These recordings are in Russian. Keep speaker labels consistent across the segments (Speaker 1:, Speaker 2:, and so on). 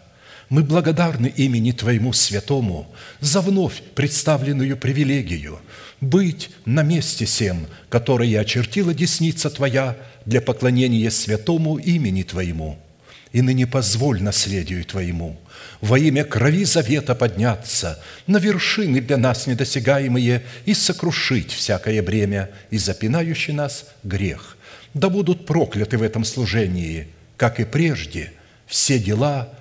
Speaker 1: – мы благодарны имени Твоему Святому за вновь представленную привилегию быть на месте сем, которое очертила десница Твоя для поклонения святому имени Твоему. И ныне позволь наследию Твоему во имя крови завета подняться на вершины для нас недосягаемые и сокрушить всякое бремя и запинающий нас грех. Да будут прокляты в этом служении, как и прежде – все дела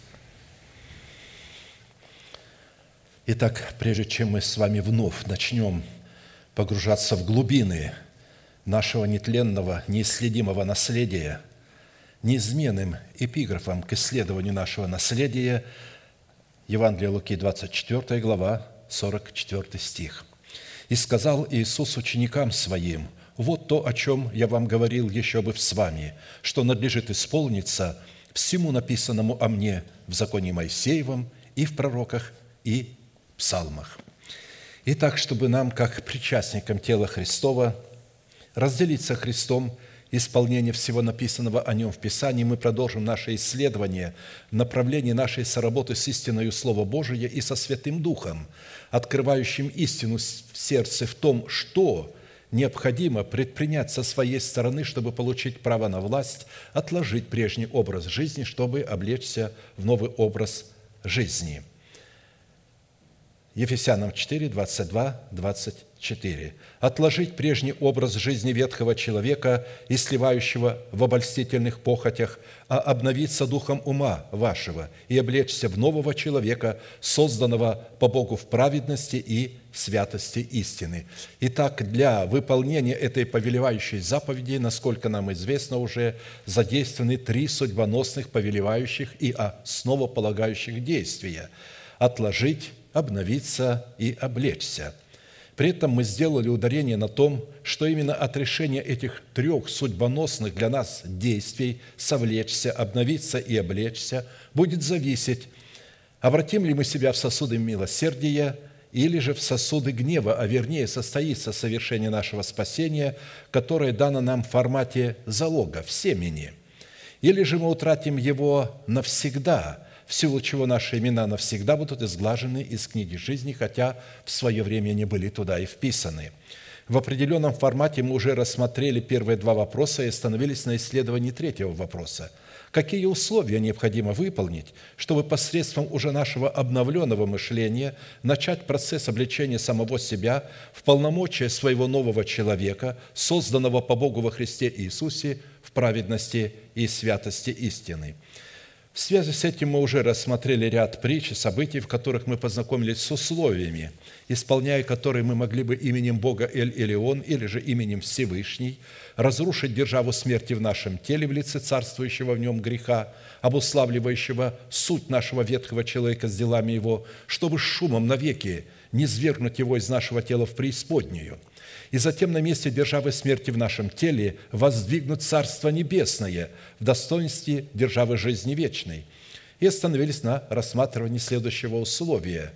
Speaker 1: Итак, прежде чем мы с вами вновь начнем погружаться в глубины нашего нетленного, неисследимого наследия, неизменным эпиграфом к исследованию нашего наследия Евангелие Луки, 24 глава, 44 стих. «И сказал Иисус ученикам Своим, вот то, о чем я вам говорил еще бы с вами, что надлежит исполниться всему написанному о мне в законе Моисеевом и в пророках и псалмах. Итак, чтобы нам, как причастникам тела Христова, разделить со Христом исполнение всего написанного о Нем в Писании, мы продолжим наше исследование направлении нашей соработы с истиною Слова Божия и со Святым Духом, открывающим истину в сердце в том, что необходимо предпринять со своей стороны, чтобы получить право на власть, отложить прежний образ жизни, чтобы облечься в новый образ жизни – Ефесянам 4, 22, 24. «Отложить прежний образ жизни ветхого человека и сливающего в обольстительных похотях, а обновиться духом ума вашего и облечься в нового человека, созданного по Богу в праведности и святости истины». Итак, для выполнения этой повелевающей заповеди, насколько нам известно уже, задействованы три судьбоносных повелевающих и основополагающих действия – отложить, обновиться и облечься. При этом мы сделали ударение на том, что именно от решения этих трех судьбоносных для нас действий «совлечься», «обновиться» и «облечься» будет зависеть, обратим ли мы себя в сосуды милосердия или же в сосуды гнева, а вернее состоится совершение нашего спасения, которое дано нам в формате залога, в семени. Или же мы утратим его навсегда – в силу чего наши имена навсегда будут изглажены из книги жизни, хотя в свое время не были туда и вписаны. В определенном формате мы уже рассмотрели первые два вопроса и остановились на исследовании третьего вопроса. Какие условия необходимо выполнить, чтобы посредством уже нашего обновленного мышления начать процесс обличения самого себя в полномочия своего нового человека, созданного по Богу во Христе Иисусе в праведности и святости истины – в связи с этим мы уже рассмотрели ряд притч и событий, в которых мы познакомились с условиями, исполняя которые мы могли бы именем Бога Эль-Элеон или же именем Всевышний разрушить державу смерти в нашем теле в лице царствующего в нем греха, обуславливающего суть нашего ветхого человека с делами его, чтобы шумом навеки не свергнуть его из нашего тела в преисподнюю – и затем на месте державы смерти в нашем теле воздвигнут Царство Небесное в достоинстве державы жизни вечной. И остановились на рассматривании следующего условия,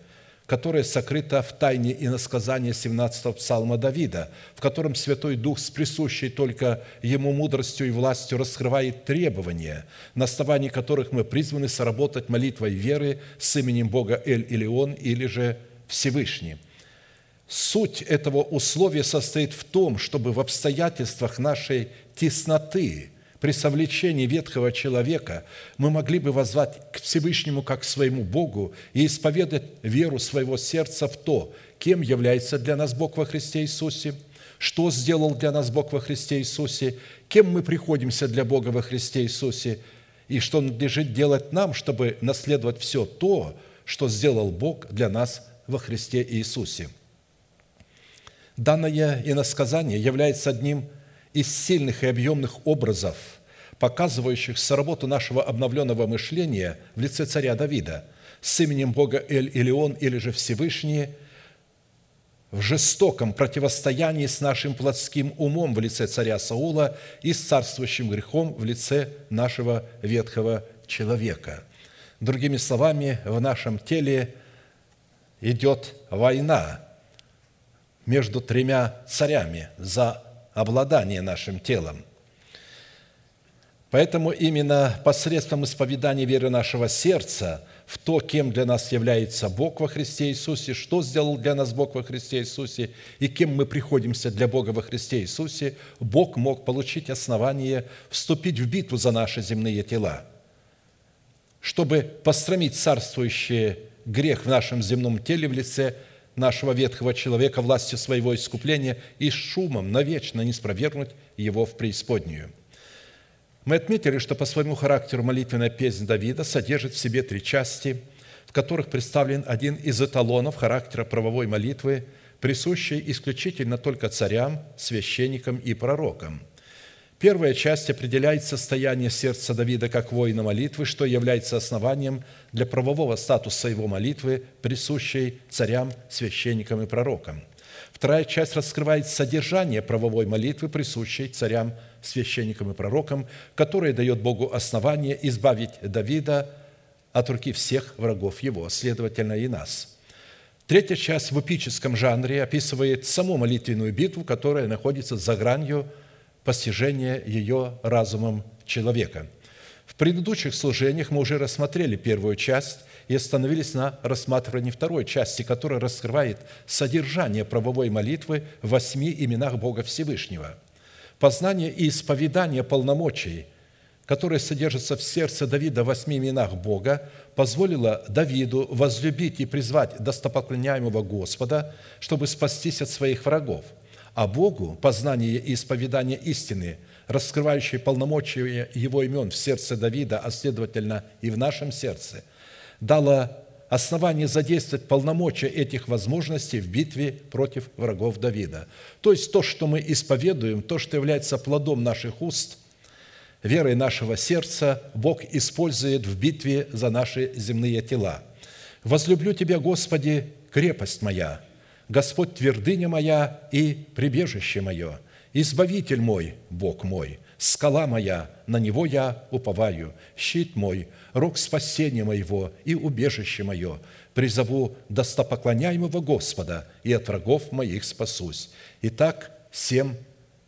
Speaker 1: которое сокрыто в тайне и насказании 17-го псалма Давида, в котором Святой Дух с присущей только Ему мудростью и властью раскрывает требования, на основании которых мы призваны соработать молитвой веры с именем Бога Эль-Илион или же Всевышний. Суть этого условия состоит в том, чтобы в обстоятельствах нашей тесноты – при совлечении ветхого человека мы могли бы возвать к Всевышнему как к своему Богу и исповедать веру своего сердца в то, кем является для нас Бог во Христе Иисусе, что сделал для нас Бог во Христе Иисусе, кем мы приходимся для Бога во Христе Иисусе, и что надлежит делать нам, чтобы наследовать все то, что сделал Бог для нас во Христе Иисусе. Данное иносказание является одним из сильных и объемных образов, показывающих соработу нашего обновленного мышления в лице царя Давида с именем Бога Эль-Илион или же Всевышний в жестоком противостоянии с нашим плотским умом в лице царя Саула и с царствующим грехом в лице нашего ветхого человека. Другими словами, в нашем теле идет война между тремя царями за обладание нашим телом. Поэтому именно посредством исповедания веры нашего сердца в то, кем для нас является Бог во Христе Иисусе, что сделал для нас Бог во Христе Иисусе и кем мы приходимся для Бога во Христе Иисусе, Бог мог получить основание вступить в битву за наши земные тела, чтобы пострамить царствующий грех в нашем земном теле в лице нашего ветхого человека властью своего искупления и шумом навечно не спровергнуть его в преисподнюю. Мы отметили, что по своему характеру молитвенная песня Давида содержит в себе три части, в которых представлен один из эталонов характера правовой молитвы, присущий исключительно только царям, священникам и пророкам – Первая часть определяет состояние сердца Давида как воина молитвы, что является основанием для правового статуса его молитвы, присущей царям, священникам и пророкам. Вторая часть раскрывает содержание правовой молитвы, присущей царям, священникам и пророкам, которая дает Богу основание избавить Давида от руки всех врагов его, следовательно, и нас. Третья часть в эпическом жанре описывает саму молитвенную битву, которая находится за гранью – постижения ее разумом человека. В предыдущих служениях мы уже рассмотрели первую часть и остановились на рассматривании второй части, которая раскрывает содержание правовой молитвы в восьми именах Бога Всевышнего. Познание и исповедание полномочий, которые содержатся в сердце Давида в восьми именах Бога, позволило Давиду возлюбить и призвать достопоклоняемого Господа, чтобы спастись от своих врагов – а Богу познание и исповедание истины, раскрывающие полномочия Его имен в сердце Давида, а следовательно и в нашем сердце, дало основание задействовать полномочия этих возможностей в битве против врагов Давида. То есть то, что мы исповедуем, то, что является плодом наших уст, верой нашего сердца, Бог использует в битве за наши земные тела. «Возлюблю Тебя, Господи, крепость моя, Господь твердыня моя и прибежище мое, Избавитель мой, Бог мой, скала моя, на Него я уповаю, щит мой, рог спасения моего и убежище мое, призову достопоклоняемого Господа, и от врагов моих спасусь». Итак, семь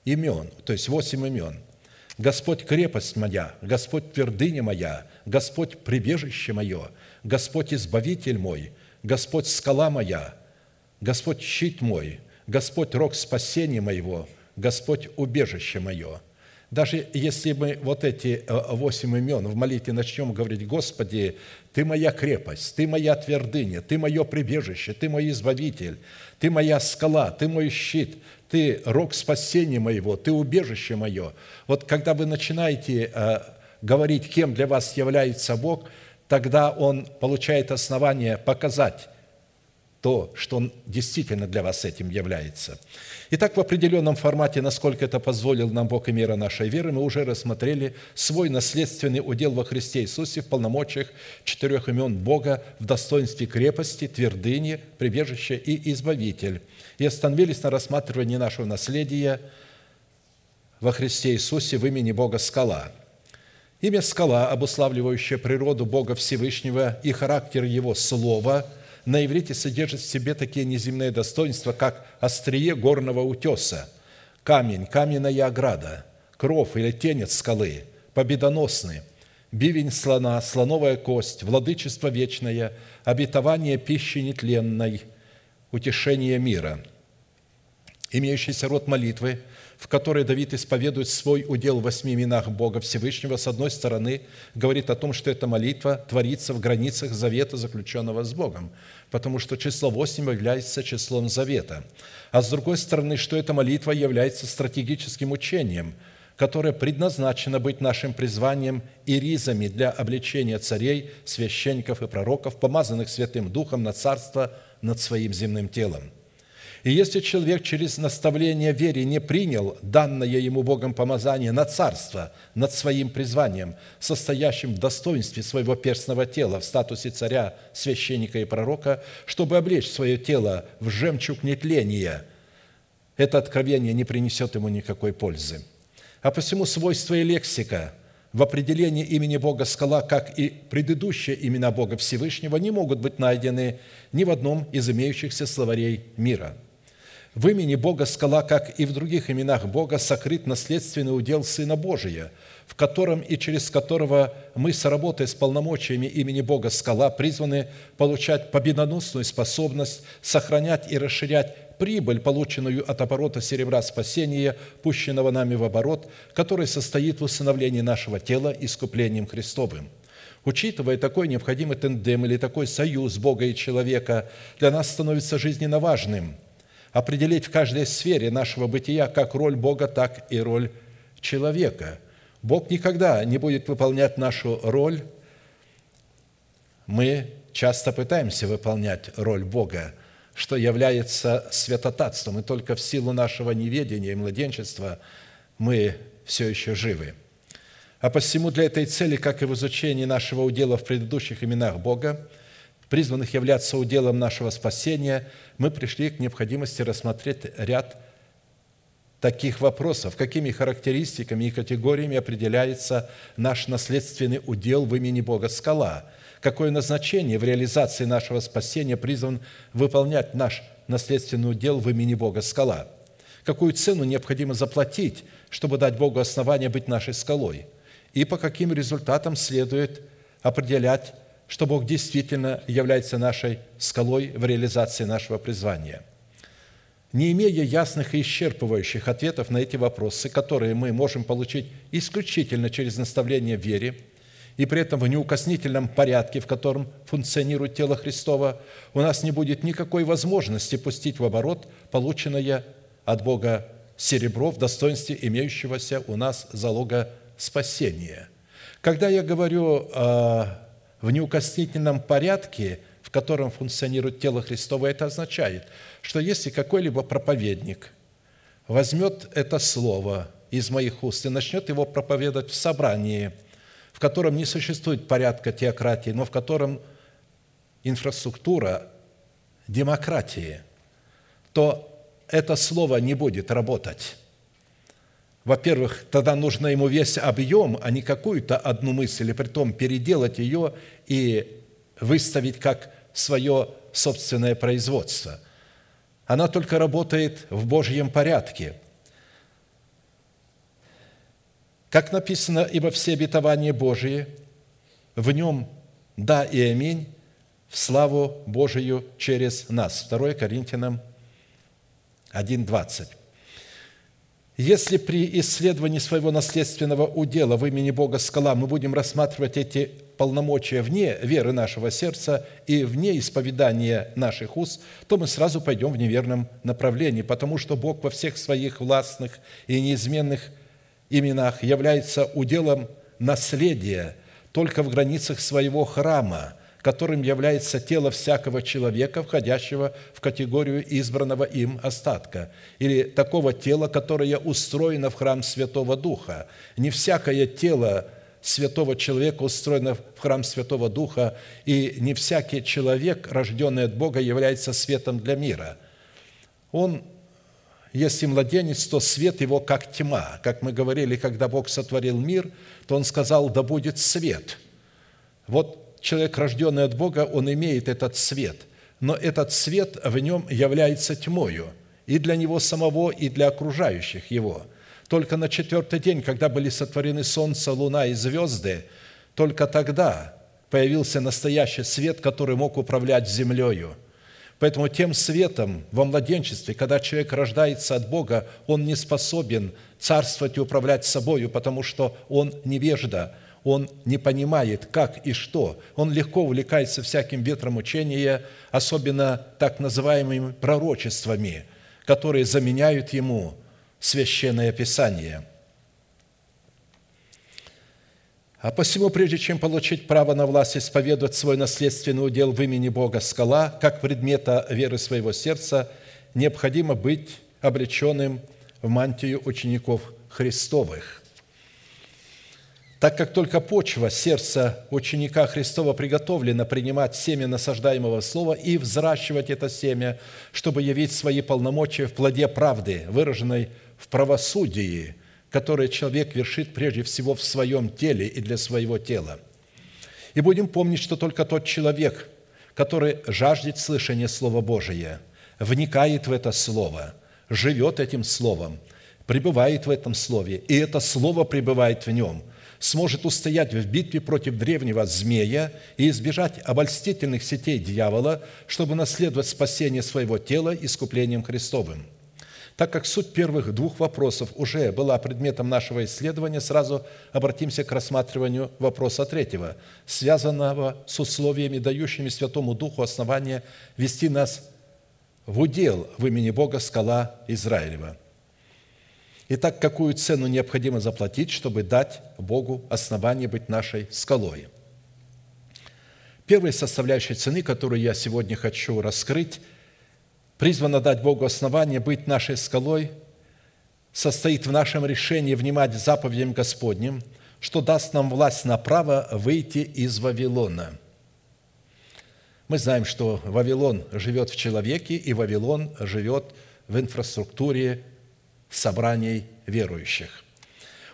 Speaker 1: имен, то есть восемь имен. Господь крепость моя, Господь твердыня моя, Господь прибежище мое, Господь избавитель мой, Господь скала моя – Господь щит мой, Господь рог спасения моего, Господь убежище мое». Даже если мы вот эти э, восемь имен в молитве начнем говорить, «Господи, Ты моя крепость, Ты моя твердыня, Ты мое прибежище, Ты мой избавитель, Ты моя скала, Ты мой щит, Ты рог спасения моего, Ты убежище мое». Вот когда вы начинаете э, говорить, кем для вас является Бог, тогда Он получает основание показать, то, что Он действительно для вас этим является. Итак, в определенном формате, насколько это позволил нам Бог и мера нашей веры, мы уже рассмотрели свой наследственный удел во Христе Иисусе в полномочиях четырех имен Бога в достоинстве крепости, твердыни, прибежища и избавитель. И остановились на рассматривании нашего наследия во Христе Иисусе в имени Бога Скала. Имя Скала, обуславливающее природу Бога Всевышнего и характер Его Слова – на иврите содержит в себе такие неземные достоинства, как острие горного утеса, камень, каменная ограда, кров или тенец скалы, победоносный, бивень слона, слоновая кость, владычество вечное, обетование пищи нетленной, утешение мира. Имеющийся род молитвы – в которой Давид исповедует свой удел в восьми именах Бога Всевышнего, с одной стороны, говорит о том, что эта молитва творится в границах завета, заключенного с Богом, потому что число восемь является числом завета. А с другой стороны, что эта молитва является стратегическим учением, которое предназначено быть нашим призванием и ризами для обличения царей, священников и пророков, помазанных Святым Духом на царство над своим земным телом – и если человек через наставление вере не принял данное ему Богом помазание на царство над своим призванием, состоящим в достоинстве своего перстного тела в статусе царя, священника и пророка, чтобы облечь свое тело в жемчуг нетления, это откровение не принесет ему никакой пользы. А посему свойства и лексика в определении имени Бога скала, как и предыдущие имена Бога Всевышнего, не могут быть найдены ни в одном из имеющихся словарей мира – в имени Бога скала, как и в других именах Бога, сокрыт наследственный удел Сына Божия, в котором и через которого мы, сработая с полномочиями имени Бога скала, призваны получать победоносную способность сохранять и расширять прибыль, полученную от оборота серебра спасения, пущенного нами в оборот, который состоит в усыновлении нашего тела искуплением Христовым. Учитывая такой необходимый тендем или такой союз Бога и человека, для нас становится жизненно важным – определить в каждой сфере нашего бытия как роль Бога, так и роль человека. Бог никогда не будет выполнять нашу роль. Мы часто пытаемся выполнять роль Бога, что является святотатством, и только в силу нашего неведения и младенчества мы все еще живы. А посему для этой цели, как и в изучении нашего удела в предыдущих именах Бога, призванных являться уделом нашего спасения, мы пришли к необходимости рассмотреть ряд таких вопросов, какими характеристиками и категориями определяется наш наследственный удел в имени Бога. Скала, какое назначение в реализации нашего спасения призван выполнять наш наследственный удел в имени Бога? Скала, какую цену необходимо заплатить, чтобы дать Богу основание быть нашей скалой, и по каким результатам следует определять что Бог действительно является нашей скалой в реализации нашего призвания. Не имея ясных и исчерпывающих ответов на эти вопросы, которые мы можем получить исключительно через наставление в вере, и при этом в неукоснительном порядке, в котором функционирует тело Христова, у нас не будет никакой возможности пустить в оборот полученное от Бога серебро в достоинстве имеющегося у нас залога спасения. Когда я говорю о в неукоснительном порядке, в котором функционирует тело Христово, это означает, что если какой-либо проповедник возьмет это слово из моих уст и начнет его проповедовать в собрании, в котором не существует порядка теократии, но в котором инфраструктура демократии, то это слово не будет работать во-первых, тогда нужно ему весь объем, а не какую-то одну мысль, и при том переделать ее и выставить как свое собственное производство. Она только работает в Божьем порядке. Как написано, «Ибо все обетования Божии, в нем да и аминь, в славу Божию через нас». 2 Коринфянам 1,20. Если при исследовании своего наследственного удела в имени Бога скала мы будем рассматривать эти полномочия вне веры нашего сердца и вне исповедания наших уст, то мы сразу пойдем в неверном направлении, потому что Бог во всех своих властных и неизменных именах является уделом наследия только в границах своего храма – которым является тело всякого человека, входящего в категорию избранного им остатка, или такого тела, которое устроено в храм Святого Духа. Не всякое тело святого человека устроено в храм Святого Духа, и не всякий человек, рожденный от Бога, является светом для мира. Он если младенец, то свет его как тьма. Как мы говорили, когда Бог сотворил мир, то Он сказал, да будет свет. Вот человек, рожденный от Бога, он имеет этот свет. но этот свет в нем является тьмою и для него самого, и для окружающих его. Только на четвертый день, когда были сотворены солнце, луна и звезды, только тогда появился настоящий свет, который мог управлять землею. Поэтому тем светом во младенчестве, когда человек рождается от Бога, он не способен царствовать и управлять собою, потому что он невежда – он не понимает, как и что. Он легко увлекается всяким ветром учения, особенно так называемыми пророчествами, которые заменяют ему священное Писание. А посему, прежде чем получить право на власть исповедовать свой наследственный удел в имени Бога скала, как предмета веры своего сердца, необходимо быть облеченным в мантию учеников Христовых – так как только почва сердца ученика Христова приготовлена принимать семя насаждаемого слова и взращивать это семя, чтобы явить свои полномочия в плоде правды, выраженной в правосудии, которое человек вершит прежде всего в своем теле и для своего тела. И будем помнить, что только тот человек, который жаждет слышания Слова Божия, вникает в это Слово, живет этим Словом, пребывает в этом Слове, и это Слово пребывает в нем – сможет устоять в битве против древнего змея и избежать обольстительных сетей дьявола, чтобы наследовать спасение своего тела искуплением Христовым. Так как суть первых двух вопросов уже была предметом нашего исследования, сразу обратимся к рассматриванию вопроса третьего, связанного с условиями, дающими Святому Духу основания вести нас в удел в имени Бога скала Израилева – Итак, какую цену необходимо заплатить, чтобы дать Богу основание быть нашей скалой? Первая составляющая цены, которую я сегодня хочу раскрыть, призвана дать Богу основание быть нашей скалой, состоит в нашем решении внимать заповедям Господним, что даст нам власть на право выйти из Вавилона. Мы знаем, что Вавилон живет в человеке, и Вавилон живет в инфраструктуре собраний верующих.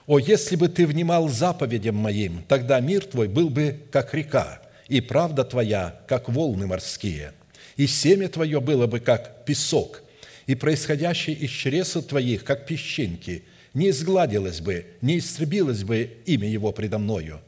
Speaker 1: «О, если бы ты внимал заповедям моим, тогда мир твой был бы, как река, и правда твоя, как волны морские, и семя твое было бы, как песок, и происходящее из чресл твоих, как песчинки, не изгладилось бы, не истребилось бы имя его предо мною.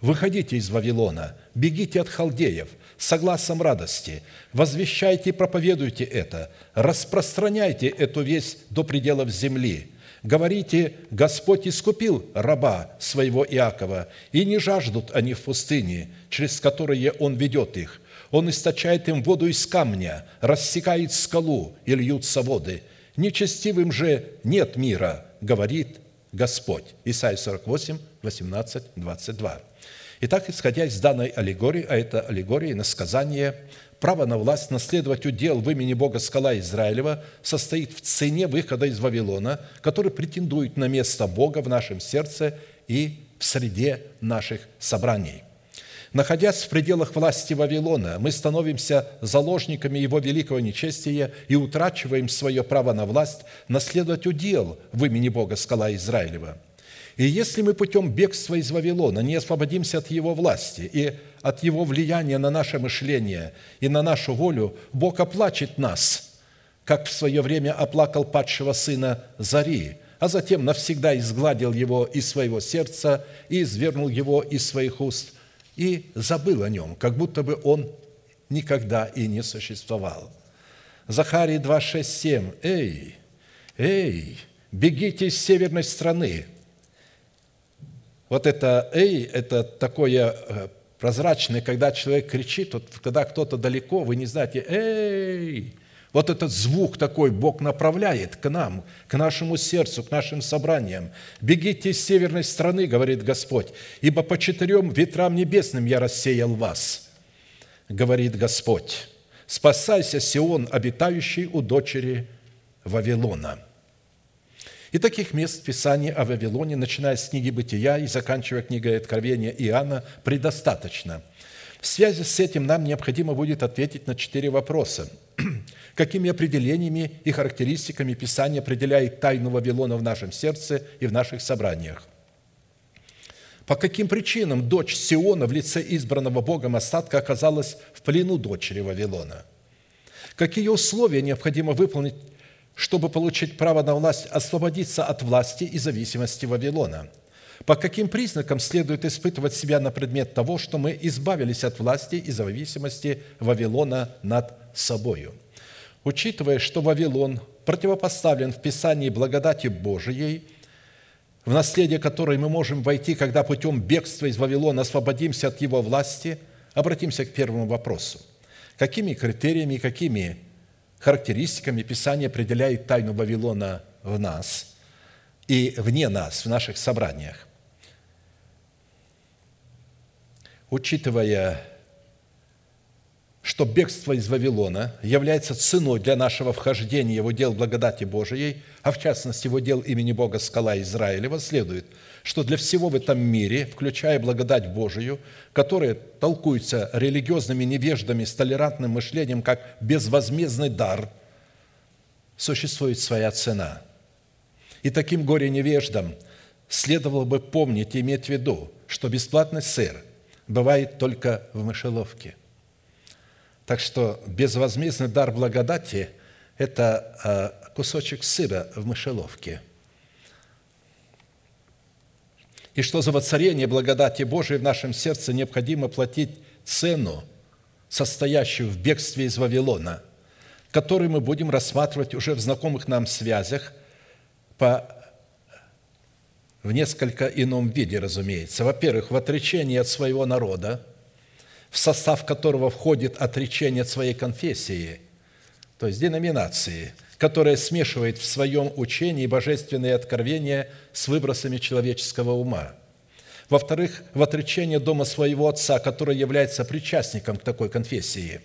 Speaker 1: Выходите из Вавилона, бегите от халдеев, согласом радости, возвещайте и проповедуйте это, распространяйте эту весть до пределов земли. Говорите, Господь искупил раба своего Иакова, и не жаждут они в пустыне, через которые Он ведет их. Он источает им воду из камня, рассекает скалу, и льются воды. Нечестивым же нет мира, говорит Господь. Исайя 48, 18, 22. Итак, исходя из данной аллегории, а это аллегория на сказание, право на власть наследовать удел в имени Бога скала Израилева состоит в цене выхода из Вавилона, который претендует на место Бога в нашем сердце и в среде наших собраний. Находясь в пределах власти Вавилона, мы становимся заложниками его великого нечестия и утрачиваем свое право на власть наследовать удел в имени Бога скала Израилева – и если мы путем бегства из Вавилона не освободимся от его власти и от его влияния на наше мышление и на нашу волю, Бог оплачет нас, как в свое время оплакал падшего сына Зари, а затем навсегда изгладил его из своего сердца и извернул его из своих уст и забыл о нем, как будто бы он никогда и не существовал. Захарий 2, 6, 7. «Эй, эй, бегите из северной страны, вот это «эй» – это такое э, прозрачное, когда человек кричит, вот когда кто-то далеко, вы не знаете «эй», вот этот звук такой Бог направляет к нам, к нашему сердцу, к нашим собраниям. «Бегите из северной страны, – говорит Господь, – ибо по четырем ветрам небесным я рассеял вас, – говорит Господь. Спасайся, Сион, обитающий у дочери Вавилона». И таких мест в Писании о Вавилоне, начиная с книги «Бытия» и заканчивая книгой Откровения Иоанна, предостаточно. В связи с этим нам необходимо будет ответить на четыре вопроса. Какими определениями и характеристиками Писание определяет тайну Вавилона в нашем сердце и в наших собраниях? По каким причинам дочь Сиона в лице избранного Богом остатка оказалась в плену дочери Вавилона? Какие условия необходимо выполнить, чтобы получить право на власть, освободиться от власти и зависимости Вавилона? По каким признакам следует испытывать себя на предмет того, что мы избавились от власти и зависимости Вавилона над собою? Учитывая, что Вавилон противопоставлен в Писании благодати Божией, в наследие которой мы можем войти, когда путем бегства из Вавилона освободимся от его власти, обратимся к первому вопросу. Какими критериями какими характеристиками Писание определяет тайну Вавилона в нас и вне нас, в наших собраниях? Учитывая что бегство из Вавилона является ценой для нашего вхождения в удел благодати Божией, а в частности в удел имени Бога Скала Израилева, следует, что для всего в этом мире, включая благодать Божию, которая толкуется религиозными невеждами с толерантным мышлением как безвозмездный дар, существует своя цена. И таким горе-невеждам следовало бы помнить и иметь в виду, что бесплатный сыр бывает только в мышеловке – так что безвозмездный дар благодати – это а, кусочек сыра в мышеловке. И что за воцарение благодати Божией в нашем сердце необходимо платить цену, состоящую в бегстве из Вавилона, который мы будем рассматривать уже в знакомых нам связях по в несколько ином виде, разумеется. Во-первых, в отречении от своего народа – в состав которого входит отречение от своей конфессии, то есть деноминации, которая смешивает в своем учении божественные откровения с выбросами человеческого ума. Во-вторых, в отречение дома своего отца, который является причастником к такой конфессии,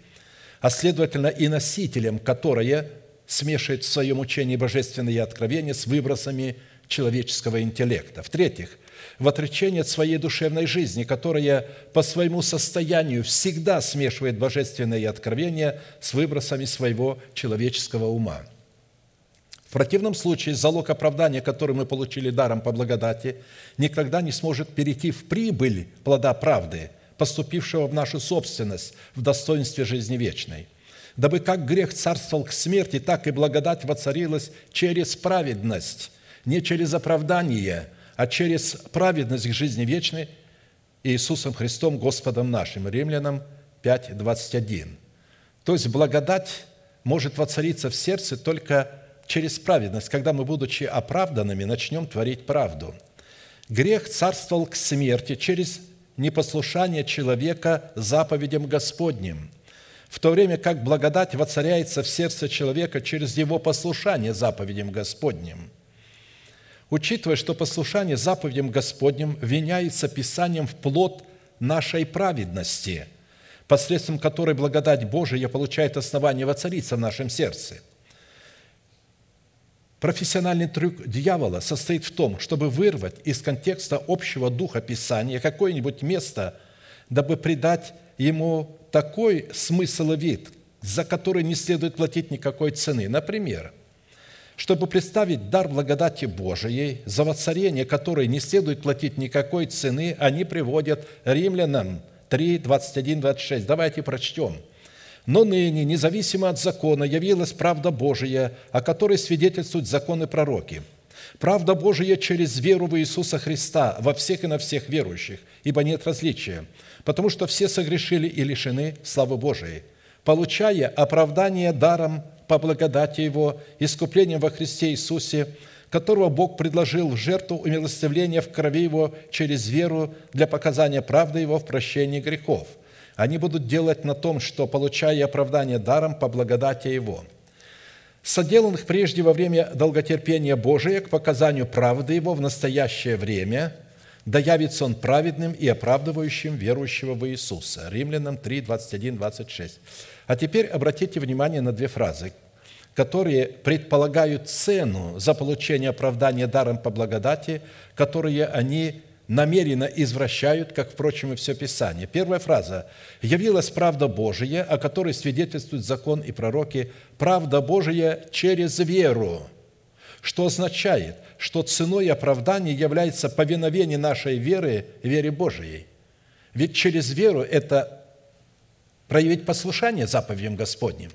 Speaker 1: а следовательно и носителем, которое смешивает в своем учении божественные откровения с выбросами человеческого интеллекта. В-третьих, в отречении от своей душевной жизни, которая по своему состоянию всегда смешивает божественные откровения с выбросами своего человеческого ума. В противном случае залог оправдания, который мы получили даром по благодати, никогда не сможет перейти в прибыль плода правды, поступившего в нашу собственность в достоинстве жизни вечной. Дабы как грех царствовал к смерти, так и благодать воцарилась через праведность, не через оправдание – а через праведность к жизни вечной Иисусом Христом, Господом нашим. Римлянам 5, 21. То есть благодать может воцариться в сердце только через праведность, когда мы, будучи оправданными, начнем творить правду. Грех царствовал к смерти через непослушание человека заповедям Господним, в то время как благодать воцаряется в сердце человека через его послушание заповедям Господним – учитывая, что послушание заповедям Господним виняется Писанием в плод нашей праведности, посредством которой благодать Божия получает основание воцариться в нашем сердце. Профессиональный трюк дьявола состоит в том, чтобы вырвать из контекста общего духа Писания какое-нибудь место, дабы придать ему такой смысл и вид, за который не следует платить никакой цены. Например – чтобы представить дар благодати Божией, за воцарение которой не следует платить никакой цены, они приводят римлянам 3, 21, 26. Давайте прочтем. «Но ныне, независимо от закона, явилась правда Божия, о которой свидетельствуют законы пророки. Правда Божия через веру в Иисуса Христа во всех и на всех верующих, ибо нет различия, потому что все согрешили и лишены славы Божией, получая оправдание даром по благодати Его, искуплением во Христе Иисусе, которого Бог предложил в жертву умилостивления в крови Его через веру для показания правды Его в прощении грехов. Они будут делать на том, что, получая оправдание даром по благодати Его, соделанных прежде во время долготерпения Божия к показанию правды Его в настоящее время, да явится Он праведным и оправдывающим верующего в Иисуса. Римлянам 3, 21, 26. А теперь обратите внимание на две фразы, которые предполагают цену за получение оправдания даром по благодати, которые они намеренно извращают, как, впрочем, и все Писание. Первая фраза «Явилась правда Божия, о которой свидетельствуют закон и пророки, правда Божия через веру», что означает, что ценой оправдания является повиновение нашей веры, вере Божией. Ведь через веру – это проявить послушание заповедям Господним.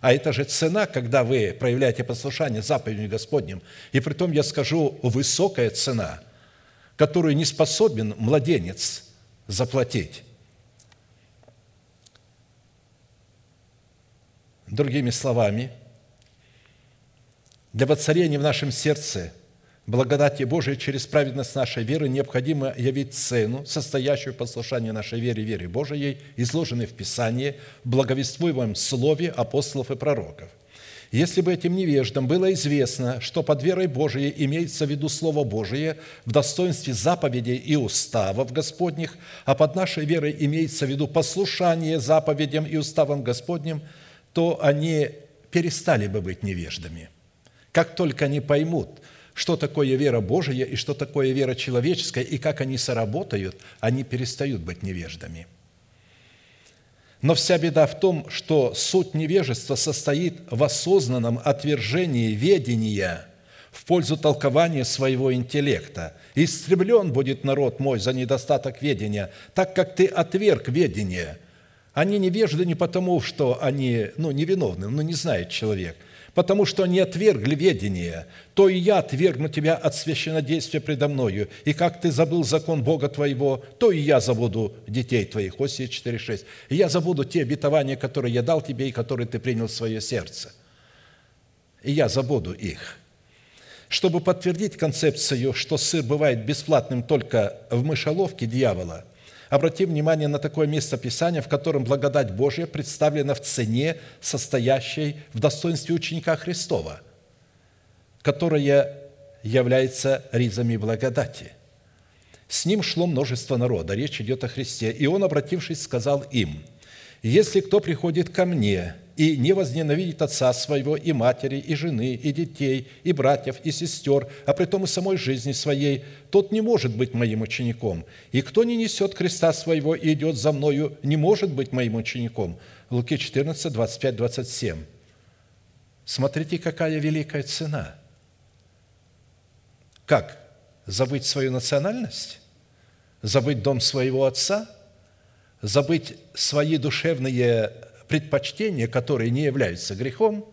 Speaker 1: А это же цена, когда вы проявляете послушание заповедям Господним. И при том я скажу, высокая цена, которую не способен младенец заплатить. Другими словами, для воцарения в нашем сердце благодати Божией через праведность нашей веры необходимо явить цену, состоящую в послушании нашей вере вере Божией, изложенной в Писании, в благовествуемом слове апостолов и пророков. Если бы этим невеждам было известно, что под верой Божией имеется в виду Слово Божие в достоинстве заповедей и уставов Господних, а под нашей верой имеется в виду послушание заповедям и уставам Господним, то они перестали бы быть невеждами. Как только они поймут – что такое вера Божия и что такое вера человеческая, и как они соработают, они перестают быть невеждами. Но вся беда в том, что суть невежества состоит в осознанном отвержении ведения в пользу толкования своего интеллекта. «Истреблен будет народ мой за недостаток ведения, так как ты отверг ведение». Они невежды не потому, что они ну, невиновны, ну, не знает человек – потому что они отвергли ведение, то и я отвергну тебя от священнодействия предо мною. И как ты забыл закон Бога твоего, то и я забуду детей твоих». Осия 4,6. «И я забуду те обетования, которые я дал тебе и которые ты принял в свое сердце. И я забуду их». Чтобы подтвердить концепцию, что сыр бывает бесплатным только в мышеловке дьявола – Обратим внимание на такое место Писания, в котором благодать Божья представлена в цене, состоящей в достоинстве ученика Христова, которая является ризами благодати. С ним шло множество народа, речь идет о Христе. И он, обратившись, сказал им, «Если кто приходит ко мне и не возненавидит отца своего, и матери, и жены, и детей, и братьев, и сестер, а при том и самой жизни своей, тот не может быть моим учеником. И кто не несет креста своего и идет за мною, не может быть моим учеником». Луки 14, 25, 27. Смотрите, какая великая цена. Как? Забыть свою национальность? Забыть дом своего отца? Забыть свои душевные предпочтения, которые не являются грехом,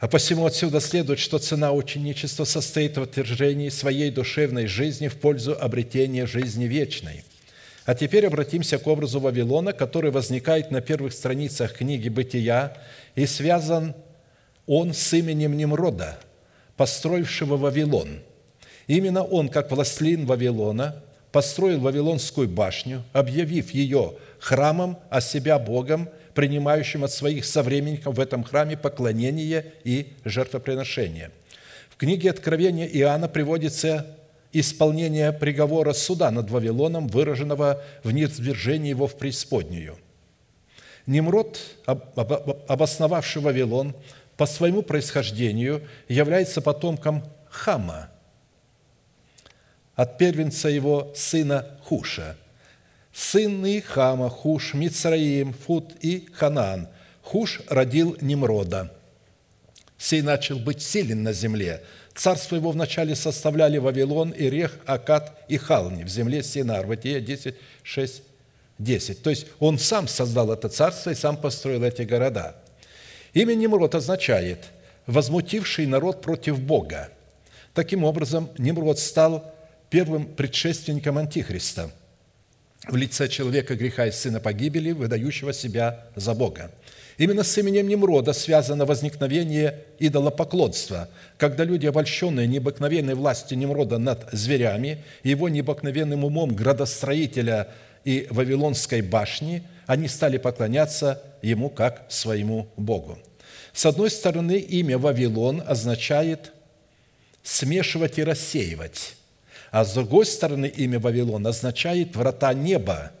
Speaker 1: а посему отсюда следует, что цена ученичества состоит в отвержении своей душевной жизни в пользу обретения жизни вечной. А теперь обратимся к образу Вавилона, который возникает на первых страницах книги «Бытия», и связан он с именем Немрода, построившего Вавилон. Именно он, как властелин Вавилона, построил Вавилонскую башню, объявив ее храмом, а себя Богом, принимающим от своих современников в этом храме поклонение и жертвоприношение. В книге Откровения Иоанна приводится исполнение приговора суда над Вавилоном, выраженного в низвержении его в преисподнюю. Немрод, обосновавший Вавилон, по своему происхождению является потомком Хама, от первенца его сына Хуша – сыны Хама, Хуш, Мицраим, Фут и Ханаан. Хуш родил Немрода. Сей начал быть силен на земле. Царство его вначале составляли Вавилон, Ирех, Акад и Хални в земле Синар. Ватия 10, 6, 10. То есть он сам создал это царство и сам построил эти города. Имя Немрод означает «возмутивший народ против Бога». Таким образом, Немрод стал первым предшественником Антихриста – в лице человека греха и сына погибели, выдающего себя за Бога. Именно с именем Немрода связано возникновение идолопоклонства, когда люди, обольщенные необыкновенной властью Немрода над зверями, его необыкновенным умом градостроителя и Вавилонской башни, они стали поклоняться ему как своему Богу. С одной стороны, имя Вавилон означает смешивать и рассеивать. А с другой стороны, имя Вавилон означает «врата неба»,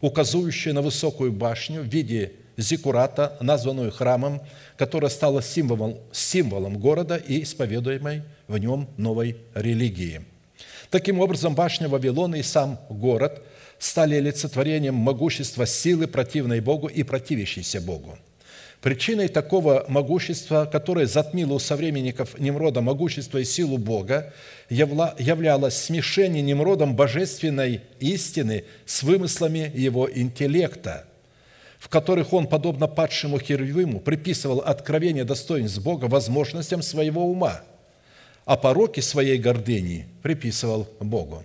Speaker 1: указывающее на высокую башню в виде зиккурата, названную храмом, которая стала символом, символом города и исповедуемой в нем новой религии. Таким образом, башня Вавилона и сам город стали олицетворением могущества силы, противной Богу и противящейся Богу – Причиной такого могущества, которое затмило у современников Немрода могущество и силу Бога, являлось смешение Немродом божественной истины с вымыслами его интеллекта. в которых он, подобно падшему Херувиму, приписывал откровение достоинств Бога возможностям своего ума, а пороки своей гордыни приписывал Богу.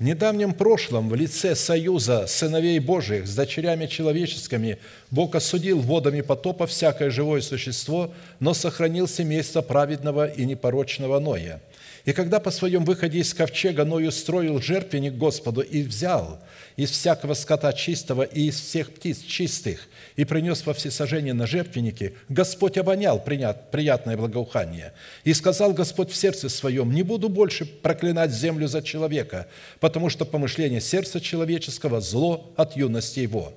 Speaker 1: В недавнем прошлом в лице союза сыновей Божиих с дочерями человеческими Бог осудил водами потопа всякое живое существо, но сохранил семейство праведного и непорочного Ноя – и когда по своем выходе из ковчега Ной устроил жертвенник Господу и взял из всякого скота чистого и из всех птиц чистых и принес во всесожжение на жертвеннике, Господь обонял приятное благоухание. И сказал Господь в сердце своем, «Не буду больше проклинать землю за человека, потому что помышление сердца человеческого – зло от юности его»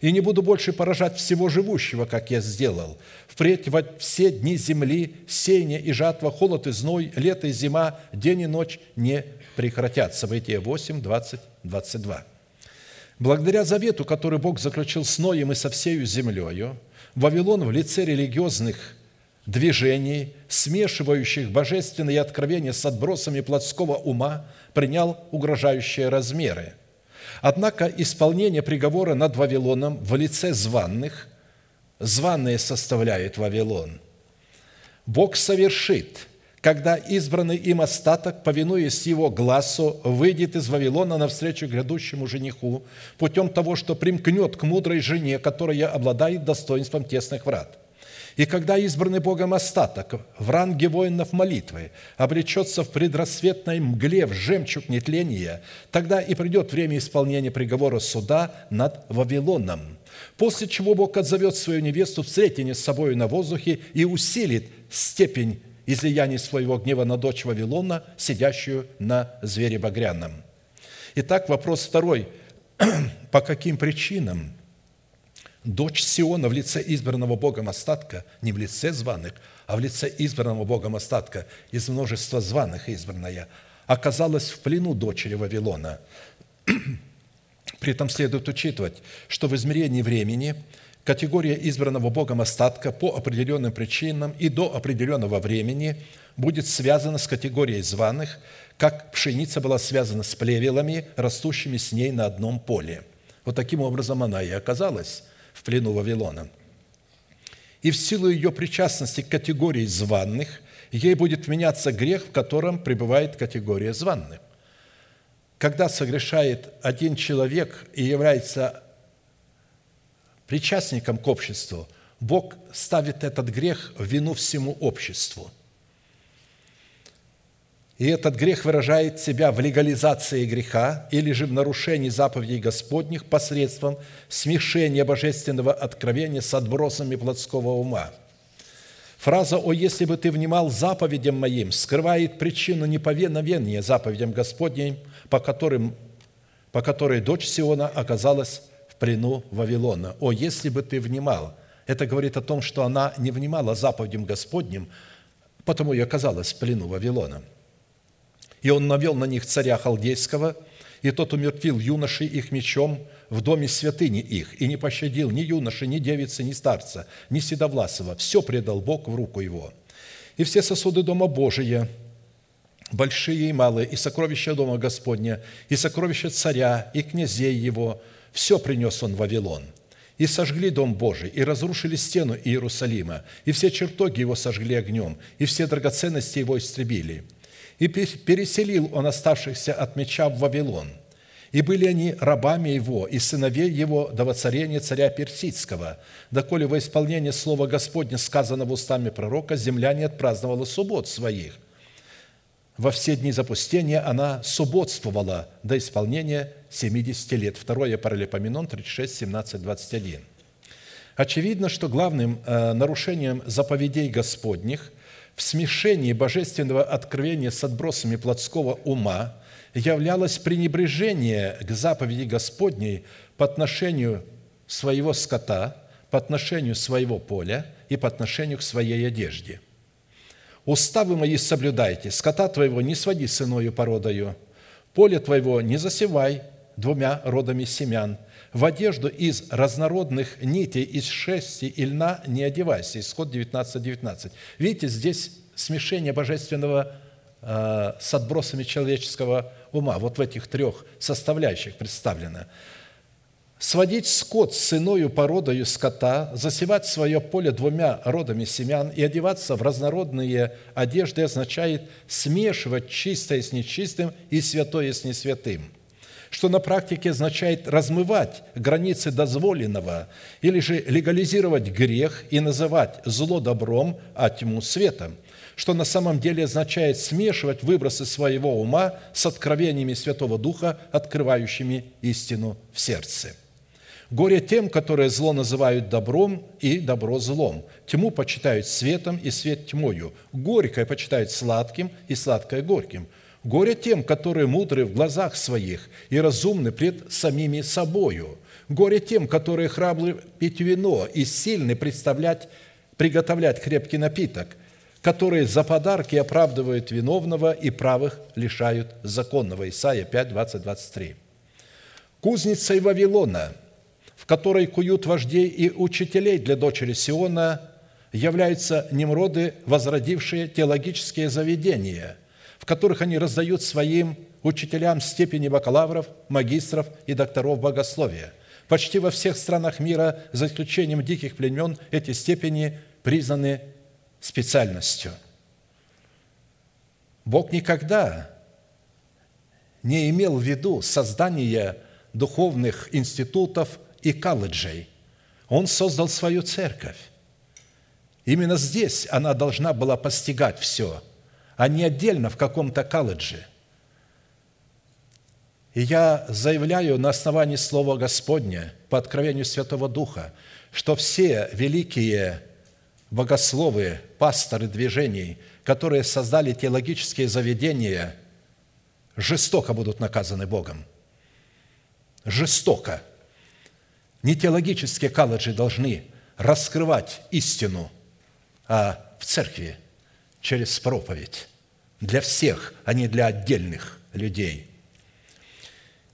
Speaker 1: и не буду больше поражать всего живущего, как я сделал. Впредь во все дни земли сеяние и жатва, холод и зной, лето и зима, день и ночь не прекратятся». Бытие 8, 20, 22. Благодаря завету, который Бог заключил с Ноем и со всею землею, Вавилон в лице религиозных движений, смешивающих божественные откровения с отбросами плотского ума, принял угрожающие размеры – Однако исполнение приговора над Вавилоном в лице званных, званные составляют Вавилон, Бог совершит, когда избранный им остаток, повинуясь его глазу, выйдет из Вавилона навстречу грядущему жениху путем того, что примкнет к мудрой жене, которая обладает достоинством тесных врат – и когда избранный Богом остаток в ранге воинов молитвы обречется в предрассветной мгле в жемчуг нетления, тогда и придет время исполнения приговора суда над Вавилоном, после чего Бог отзовет свою невесту в встретение с собой на воздухе и усилит степень излияния своего гнева на дочь Вавилона, сидящую на звере багряном. Итак, вопрос второй. По каким причинам Дочь Сиона в лице избранного Богом остатка, не в лице званых, а в лице избранного Богом остатка, из множества званых избранная, оказалась в плену дочери Вавилона. При этом следует учитывать, что в измерении времени категория избранного Богом остатка по определенным причинам и до определенного времени будет связана с категорией званых, как пшеница была связана с плевелами, растущими с ней на одном поле. Вот таким образом она и оказалась в плену Вавилона. И в силу ее причастности к категории званных, ей будет меняться грех, в котором пребывает категория званных. Когда согрешает один человек и является причастником к обществу, Бог ставит этот грех в вину всему обществу – и этот грех выражает себя в легализации греха или же в нарушении заповедей Господних посредством смешения божественного откровения с отбросами плотского ума. Фраза «О, если бы ты внимал заповедям моим» скрывает причину неповиновения заповедям Господним, по, которым, по которой дочь Сиона оказалась в плену Вавилона. «О, если бы ты внимал» Это говорит о том, что она не внимала заповедям Господним, потому и оказалась в плену Вавилона – и он навел на них царя Халдейского, и тот умертвил юношей их мечом в доме святыни их, и не пощадил ни юноши, ни девицы, ни старца, ни седовласого. Все предал Бог в руку его. И все сосуды Дома Божия, большие и малые, и сокровища Дома Господня, и сокровища царя, и князей его, все принес он в Вавилон. И сожгли Дом Божий, и разрушили стену Иерусалима, и все чертоги его сожгли огнем, и все драгоценности его истребили – и переселил он оставшихся от меча в Вавилон. И были они рабами его, и сыновей его до воцарения царя Персидского, доколе во исполнение слова Господня, сказанного устами пророка, земля не отпраздновала суббот своих. Во все дни запустения она субботствовала до исполнения 70 лет. Второе Паралипоменон 36, 17, 21. Очевидно, что главным э, нарушением заповедей Господних – в смешении божественного откровения с отбросами плотского ума являлось пренебрежение к заповеди Господней по отношению своего скота, по отношению своего поля и по отношению к своей одежде. «Уставы мои соблюдайте, скота твоего не своди с иною породою, поле твоего не засевай двумя родами семян, в одежду из разнородных нитей, из шерсти и льна не одевайся. Исход 19, 19. Видите, здесь смешение божественного э, с отбросами человеческого ума. Вот в этих трех составляющих представлено. сводить скот с иною породою скота, засевать свое поле двумя родами семян и одеваться в разнородные одежды означает смешивать чистое с нечистым и святое с несвятым, что на практике означает размывать границы дозволенного или же легализировать грех и называть зло добром, а тьму светом – что на самом деле означает смешивать выбросы своего ума с откровениями Святого Духа, открывающими истину в сердце. Горе тем, которые зло называют добром и добро злом. Тьму почитают светом и свет тьмою. Горькое почитают сладким и сладкое горьким. Горе тем, которые мудры в глазах своих и разумны пред самими собою. Горе тем, которые храбры пить вино и сильны представлять, приготовлять крепкий напиток, которые за подарки оправдывают виновного и правых лишают законного. Исайя 5, 20, 23. Кузницей Вавилона – в которой куют вождей и учителей для дочери Сиона, являются немроды, возродившие теологические заведения, в которых они раздают своим учителям степени бакалавров, магистров и докторов богословия. Почти во всех странах мира, за исключением диких племен, эти степени признаны специальностью. Бог никогда не имел в виду создание духовных институтов – и колледжей. Он создал свою церковь. Именно здесь она должна была постигать все, а не отдельно в каком-то колледже. И я заявляю на основании Слова Господня по откровению Святого Духа, что все великие богословы, пасторы движений, которые создали теологические заведения, жестоко будут наказаны Богом. Жестоко – не теологические колледжи должны раскрывать истину, а в церкви через проповедь для всех, а не для отдельных людей.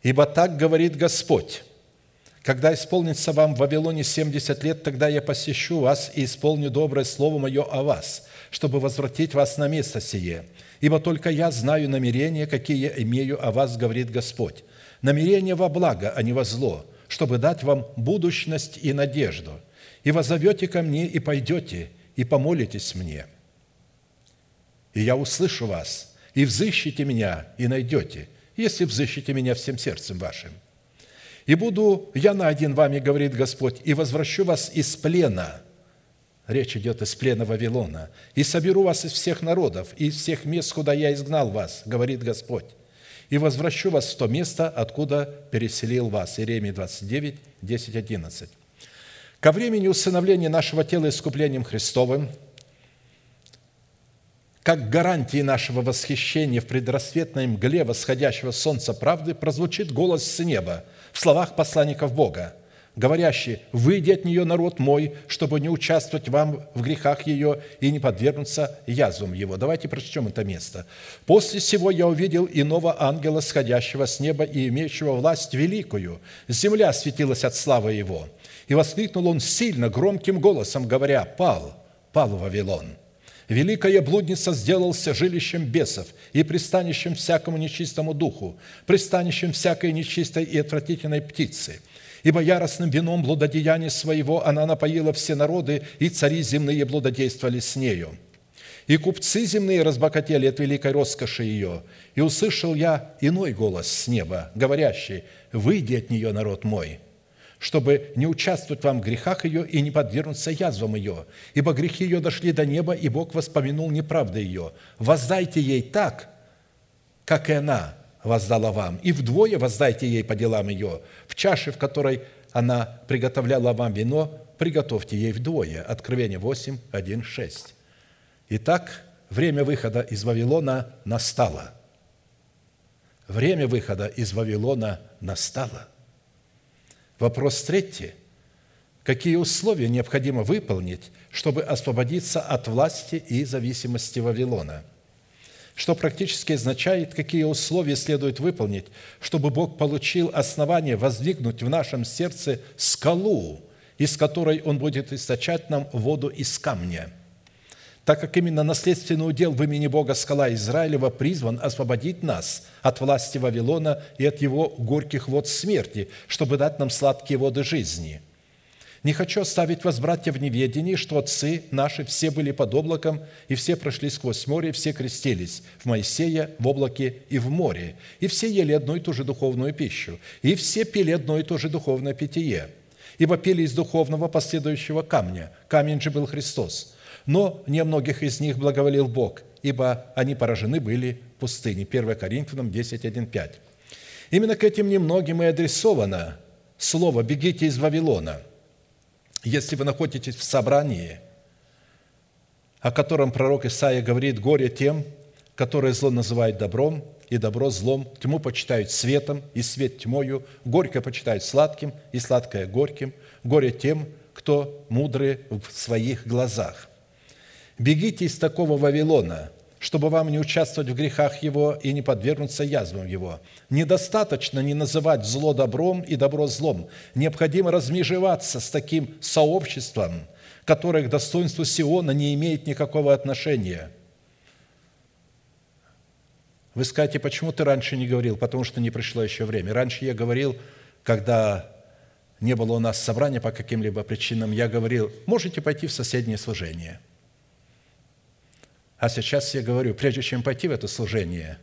Speaker 1: Ибо так говорит Господь, когда исполнится вам в Вавилоне 70 лет, тогда я посещу вас и исполню доброе слово мое о вас, чтобы возвратить вас на место сие. Ибо только я знаю намерения, какие я имею о вас, говорит Господь. Намерения во благо, а не во зло, чтобы дать вам будущность и надежду. И возовете ко мне, и пойдете, и помолитесь мне. И я услышу вас, и взыщите меня, и найдете, если взыщите меня всем сердцем вашим. И буду я найден вами, говорит Господь, и возвращу вас из плена». Речь идет из плена Вавилона. «И соберу вас из всех народов, и из всех мест, куда я изгнал вас, говорит Господь и возвращу вас в то место, откуда переселил вас». Иеремия 29, 10, 11. Ко времени усыновления нашего тела искуплением Христовым, как гарантии нашего восхищения в предрассветной мгле восходящего солнца правды, прозвучит голос с неба в словах посланников Бога – говорящий, «Выйди от нее, народ мой, чтобы не участвовать вам в грехах ее и не подвергнуться язвам его». Давайте прочтем это место. «После всего я увидел иного ангела, сходящего с неба и имеющего власть великую. Земля светилась от славы его. И воскликнул он сильно, громким голосом, говоря, «Пал, пал Вавилон». Великая блудница сделался жилищем бесов и пристанищем всякому нечистому духу, пристанищем всякой нечистой и отвратительной птицы – ибо яростным вином блудодеяния своего она напоила все народы, и цари земные блудодействовали с нею. И купцы земные разбогатели от великой роскоши ее. И услышал я иной голос с неба, говорящий, «Выйди от нее, народ мой, чтобы не участвовать вам в грехах ее и не подвергнуться язвам ее, ибо грехи ее дошли до неба, и Бог воспомянул неправды ее. Воздайте ей так, как и она воздала вам, и вдвое воздайте ей по делам ее. В чаше, в которой она приготовляла вам вино, приготовьте ей вдвое». Откровение 8, 1, 6. Итак, время выхода из Вавилона настало. Время выхода из Вавилона настало. Вопрос третий. Какие условия необходимо выполнить, чтобы освободиться от власти и зависимости Вавилона – что практически означает, какие условия следует выполнить, чтобы Бог получил основание воздвигнуть в нашем сердце скалу, из которой Он будет источать нам воду из камня. Так как именно наследственный удел в имени Бога скала Израилева призван освободить нас от власти Вавилона и от его горьких вод смерти, чтобы дать нам сладкие воды жизни – не хочу оставить вас, братья, в неведении, что отцы наши все были под облаком, и все прошли сквозь море, и все крестились в Моисея, в облаке и в море, и все ели одну и ту же духовную пищу, и все пили одно и то же духовное питье, ибо пили из духовного последующего камня, камень же был Христос. Но не многих из них благоволил Бог, ибо они поражены были в пустыне. 1 Коринфянам 10, 1, 5. Именно к этим немногим и адресовано слово «бегите из Вавилона», если вы находитесь в собрании, о котором пророк Исаия говорит, «Горе тем, которые зло называют добром, и добро злом, тьму почитают светом, и свет тьмою, горькое почитают сладким, и сладкое горьким, горе тем, кто мудрый в своих глазах». Бегите из такого Вавилона, чтобы вам не участвовать в грехах его и не подвергнуться язвам его. Недостаточно не называть зло добром и добро злом. Необходимо размежеваться с таким сообществом, которое к достоинству Сиона не имеет никакого отношения. Вы скажете, почему ты раньше не говорил? Потому что не пришло еще время. Раньше я говорил, когда не было у нас собрания по каким-либо причинам, я говорил, можете пойти в соседнее служение – а сейчас я говорю, прежде чем пойти в это служение,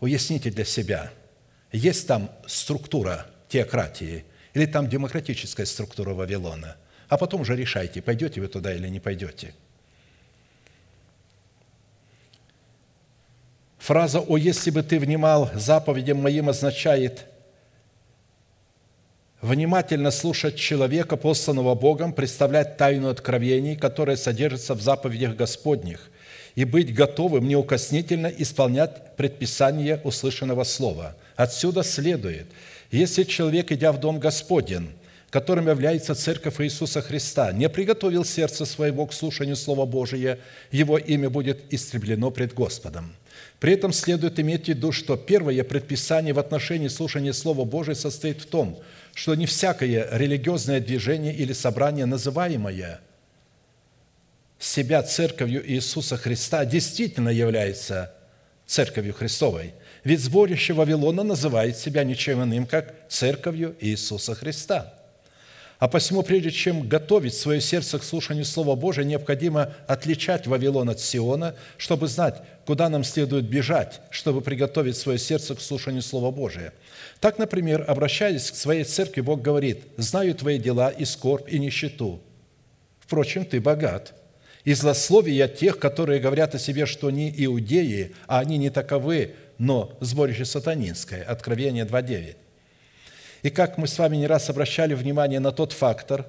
Speaker 1: уясните для себя, есть там структура теократии или там демократическая структура Вавилона, а потом уже решайте, пойдете вы туда или не пойдете. Фраза «О, если бы ты внимал заповедям моим» означает внимательно слушать человека, посланного Богом, представлять тайну откровений, которая содержится в заповедях Господних – и быть готовым неукоснительно исполнять предписание услышанного слова. Отсюда следует, если человек, идя в Дом Господен, которым является Церковь Иисуса Христа, не приготовил сердце своего к слушанию Слова Божия, его имя будет истреблено пред Господом. При этом следует иметь в виду, что первое предписание в отношении слушания Слова Божия состоит в том, что не всякое религиозное движение или собрание, называемое – себя церковью Иисуса Христа действительно является церковью Христовой. Ведь сборище Вавилона называет себя ничем иным, как церковью Иисуса Христа. А посему, прежде чем готовить свое сердце к слушанию Слова Божия, необходимо отличать Вавилон от Сиона, чтобы знать, куда нам следует бежать, чтобы приготовить свое сердце к слушанию Слова Божия. Так, например, обращаясь к своей церкви, Бог говорит, «Знаю твои дела и скорбь, и нищету. Впрочем, ты богат» и злословия тех, которые говорят о себе, что они иудеи, а они не таковы, но сборище сатанинское. Откровение 2.9. И как мы с вами не раз обращали внимание на тот фактор,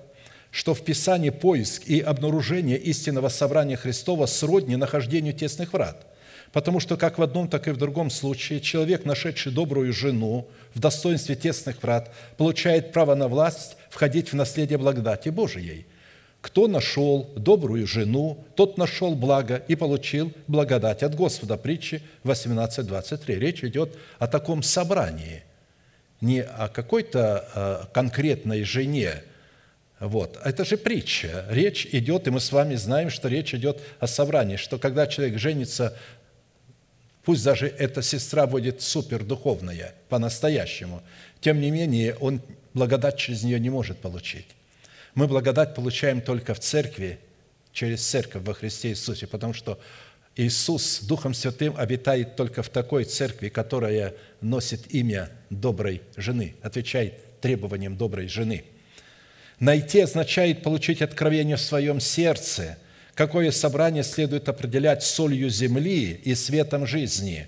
Speaker 1: что в Писании поиск и обнаружение истинного собрания Христова сродни нахождению тесных врат. Потому что как в одном, так и в другом случае человек, нашедший добрую жену в достоинстве тесных врат, получает право на власть входить в наследие благодати Божией – кто нашел добрую жену, тот нашел благо и получил благодать от Господа. Притчи 18.23. Речь идет о таком собрании, не о какой-то а, конкретной жене. Вот. Это же притча. Речь идет, и мы с вами знаем, что речь идет о собрании, что когда человек женится, пусть даже эта сестра будет супердуховная, по-настоящему, тем не менее он благодать через нее не может получить. Мы благодать получаем только в церкви, через церковь во Христе Иисусе, потому что Иисус Духом Святым обитает только в такой церкви, которая носит имя доброй жены, отвечает требованиям доброй жены. Найти означает получить откровение в своем сердце, какое собрание следует определять солью земли и светом жизни.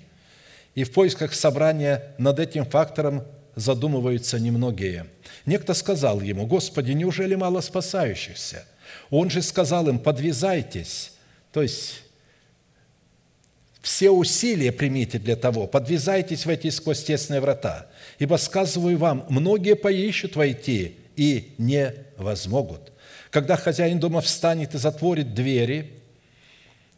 Speaker 1: И в поисках собрания над этим фактором задумываются немногие. Некто сказал ему, «Господи, неужели мало спасающихся?» Он же сказал им, «Подвязайтесь». То есть, все усилия примите для того, подвязайтесь войти сквозь тесные врата. Ибо, сказываю вам, многие поищут войти и не возмогут. Когда хозяин дома встанет и затворит двери,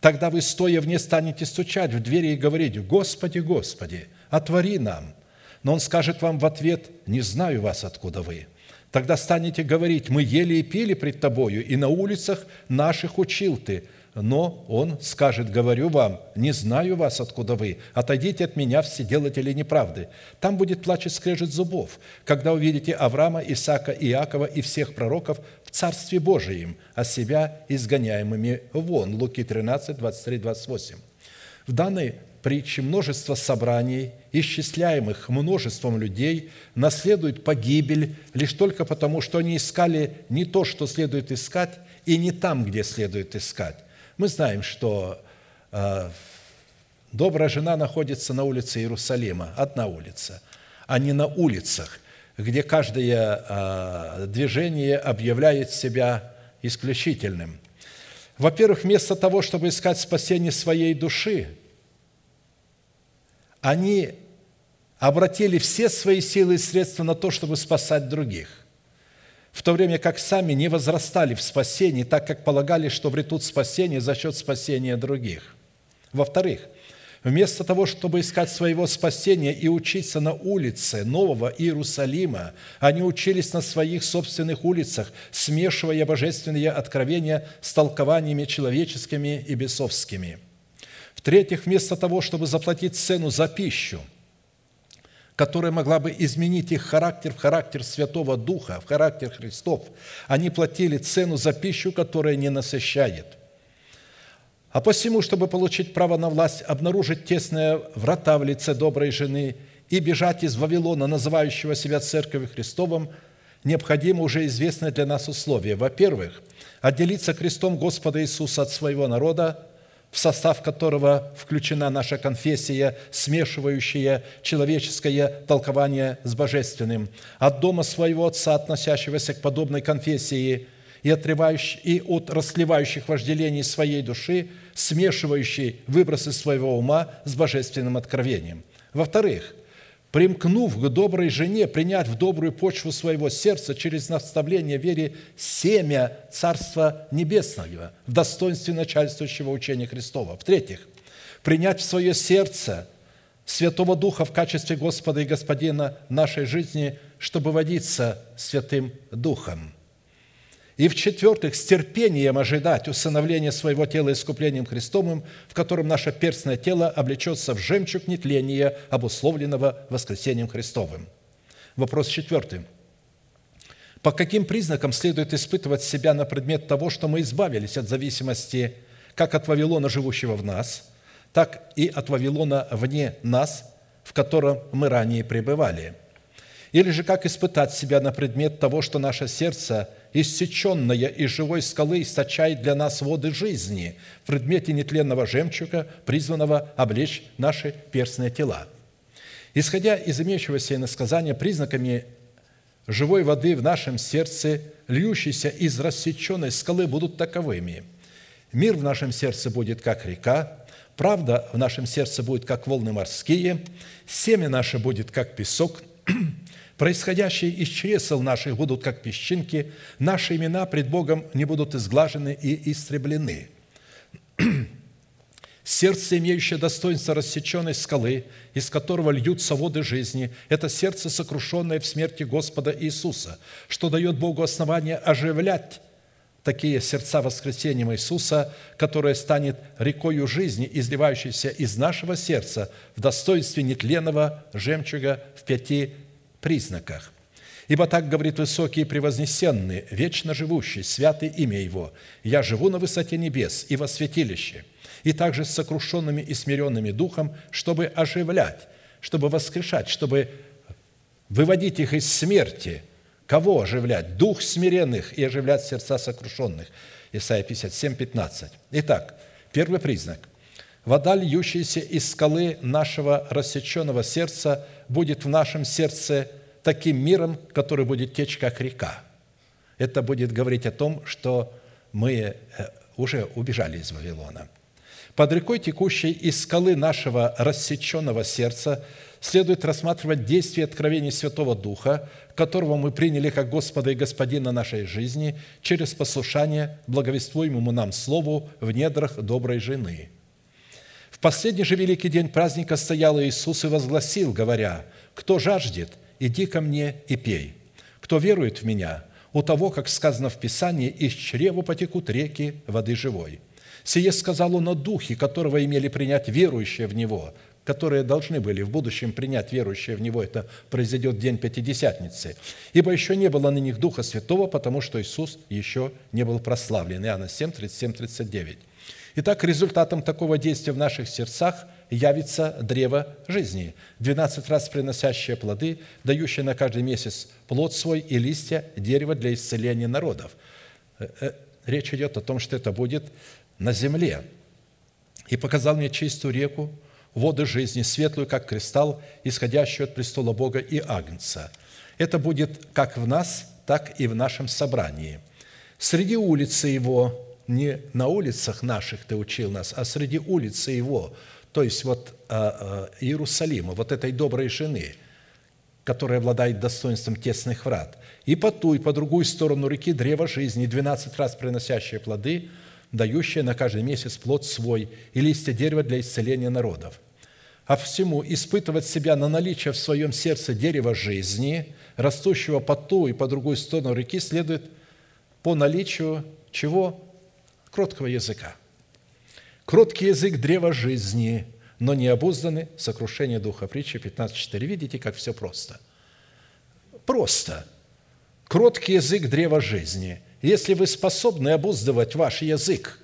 Speaker 1: тогда вы, стоя вне, станете стучать в двери и говорить, «Господи, Господи, отвори нам!» Но он скажет вам в ответ, «Не знаю вас, откуда вы». Тогда станете говорить, «Мы ели и пили пред Тобою, и на улицах наших учил Ты». но он скажет, говорю вам, не знаю вас, откуда вы, отойдите от меня, все делатели неправды. Там будет плач и скрежет зубов, когда увидите Авраама, Исаака, Иакова и всех пророков в Царстве Божием, а себя изгоняемыми вон». Луки 13, 23, 28. В данной притче множество собраний, исчисляемых множеством людей, наследуют погибель лишь только потому, что они искали не то, что следует искать, и не там, где следует искать. Мы знаем, что э, добрая жена находится на улице Иерусалима, одна улица, а не на улицах, где каждое э, движение объявляет себя исключительным. Во-первых, вместо того, чтобы искать спасение своей души, они обратили все свои силы и средства на то, чтобы спасать других – в то время как сами не возрастали в спасении, так как полагали, что обретут спасение за счет спасения других. Во-вторых, вместо того, чтобы искать своего спасения и учиться на улице Нового Иерусалима, они учились на своих собственных улицах, смешивая божественные откровения с толкованиями человеческими и бесовскими. В-третьих, вместо того, чтобы заплатить цену за пищу – которая могла бы изменить их характер в характер Святого Духа, в характер Христов. Они платили цену за пищу, которая не насыщает. А посему, чтобы получить право на власть, обнаружить тесные врата в лице доброй жены и бежать из Вавилона, называющего себя Церковью Христовым, необходимо уже известное для нас условие. Во-первых, отделиться крестом Господа Иисуса от своего народа – в состав которого включена наша конфессия, смешивающая человеческое толкование с божественным, от дома своего отца, относящегося к подобной конфессии, и, отрывающий, и от расливающих вожделений своей души, смешивающей выбросы своего ума с божественным откровением. Во-вторых, примкнув к доброй жене, принять в добрую почву своего сердца через наставление вере семя Царства Небесного в достоинстве начальствующего учения Христова. В-третьих, принять в свое сердце Святого Духа в качестве Господа и Господина нашей жизни, чтобы водиться Святым Духом – и в-четвертых, с терпением ожидать усыновления своего тела искуплением Христовым, в котором наше перстное тело облечется в жемчуг нетления, обусловленного воскресением Христовым. Вопрос четвертый. По каким признакам следует испытывать себя на предмет того, что мы избавились от зависимости как от Вавилона, живущего в нас, так и от Вавилона вне нас, в котором мы ранее пребывали? Или же как испытать себя на предмет того, что наше сердце – иссеченная из живой скалы источает для нас воды жизни в предмете нетленного жемчуга, призванного облечь наши перстные тела. Исходя из имеющегося иносказания, признаками живой воды в нашем сердце, льющейся из рассеченной скалы, будут таковыми. Мир в нашем сердце будет как река, правда в нашем сердце будет как волны морские, семя наше будет как песок – происходящие из чресел наших будут как песчинки, наши имена пред Богом не будут изглажены и истреблены. Сердце, имеющее достоинство рассеченной скалы, из которого льются воды жизни, это сердце, сокрушенное в смерти Господа Иисуса, что дает Богу основание оживлять такие сердца воскресением Иисуса, которое станет рекою жизни, изливающейся из нашего сердца в достоинстве нетленного жемчуга в пяти признаках. Ибо так говорит высокий и превознесенный, вечно живущий, святый имя Его. Я живу на высоте небес и во святилище, и также с сокрушенными и смиренными духом, чтобы оживлять, чтобы воскрешать, чтобы выводить их из смерти. Кого оживлять? Дух смиренных и оживлять сердца сокрушенных. Исайя 57, 15. Итак, первый признак. Вода, льющаяся из скалы нашего рассеченного сердца, будет в нашем сердце таким миром, который будет течь, как река. Это будет говорить о том, что мы э, уже убежали из Вавилона. Под рекой, текущей из скалы нашего рассеченного сердца, следует рассматривать действие откровений Святого Духа, которого мы приняли как Господа и Господина нашей жизни через послушание благовествуемому нам Слову в недрах доброй жены. В последний же великий день праздника стоял Иисус и возгласил, говоря, «Кто жаждет, иди ко мне и пей. Кто верует в Меня, у того, как сказано в Писании, из чрева потекут реки воды живой». Сие сказал он о Духе, которого имели принять верующие в Него, которые должны были в будущем принять верующие в Него. Это произойдет день Пятидесятницы. Ибо еще не было на них Духа Святого, потому что Иисус еще не был прославлен. Иоанна 7, 37, 39. Итак, результатом такого действия в наших сердцах явится древо жизни, 12 раз приносящее плоды, дающее на каждый месяц плод свой и листья дерева для исцеления народов. Э, э, речь идет о том, что это будет на земле. «И показал мне чистую реку, воды жизни, светлую, как кристалл, исходящую от престола Бога и Агнца. Это будет как в нас, так и в нашем собрании. Среди улицы его, не на улицах наших ты учил нас, а среди улицы его, то есть вот а, а, Иерусалима, вот этой доброй жены, которая обладает достоинством тесных врат, и по ту, и по другую сторону реки древо жизни, двенадцать раз приносящее плоды, дающее на каждый месяц плод свой, и листья дерева для исцеления народов а всему испытывать себя на наличие в своем сердце дерева жизни, растущего по ту и по другую сторону реки, следует по наличию чего? Кроткого языка. Кроткий язык – древа жизни, но не обузданы – сокрушение духа. Притча 15.4. Видите, как все просто? Просто. Кроткий язык – древа жизни. Если вы способны обуздывать ваш язык,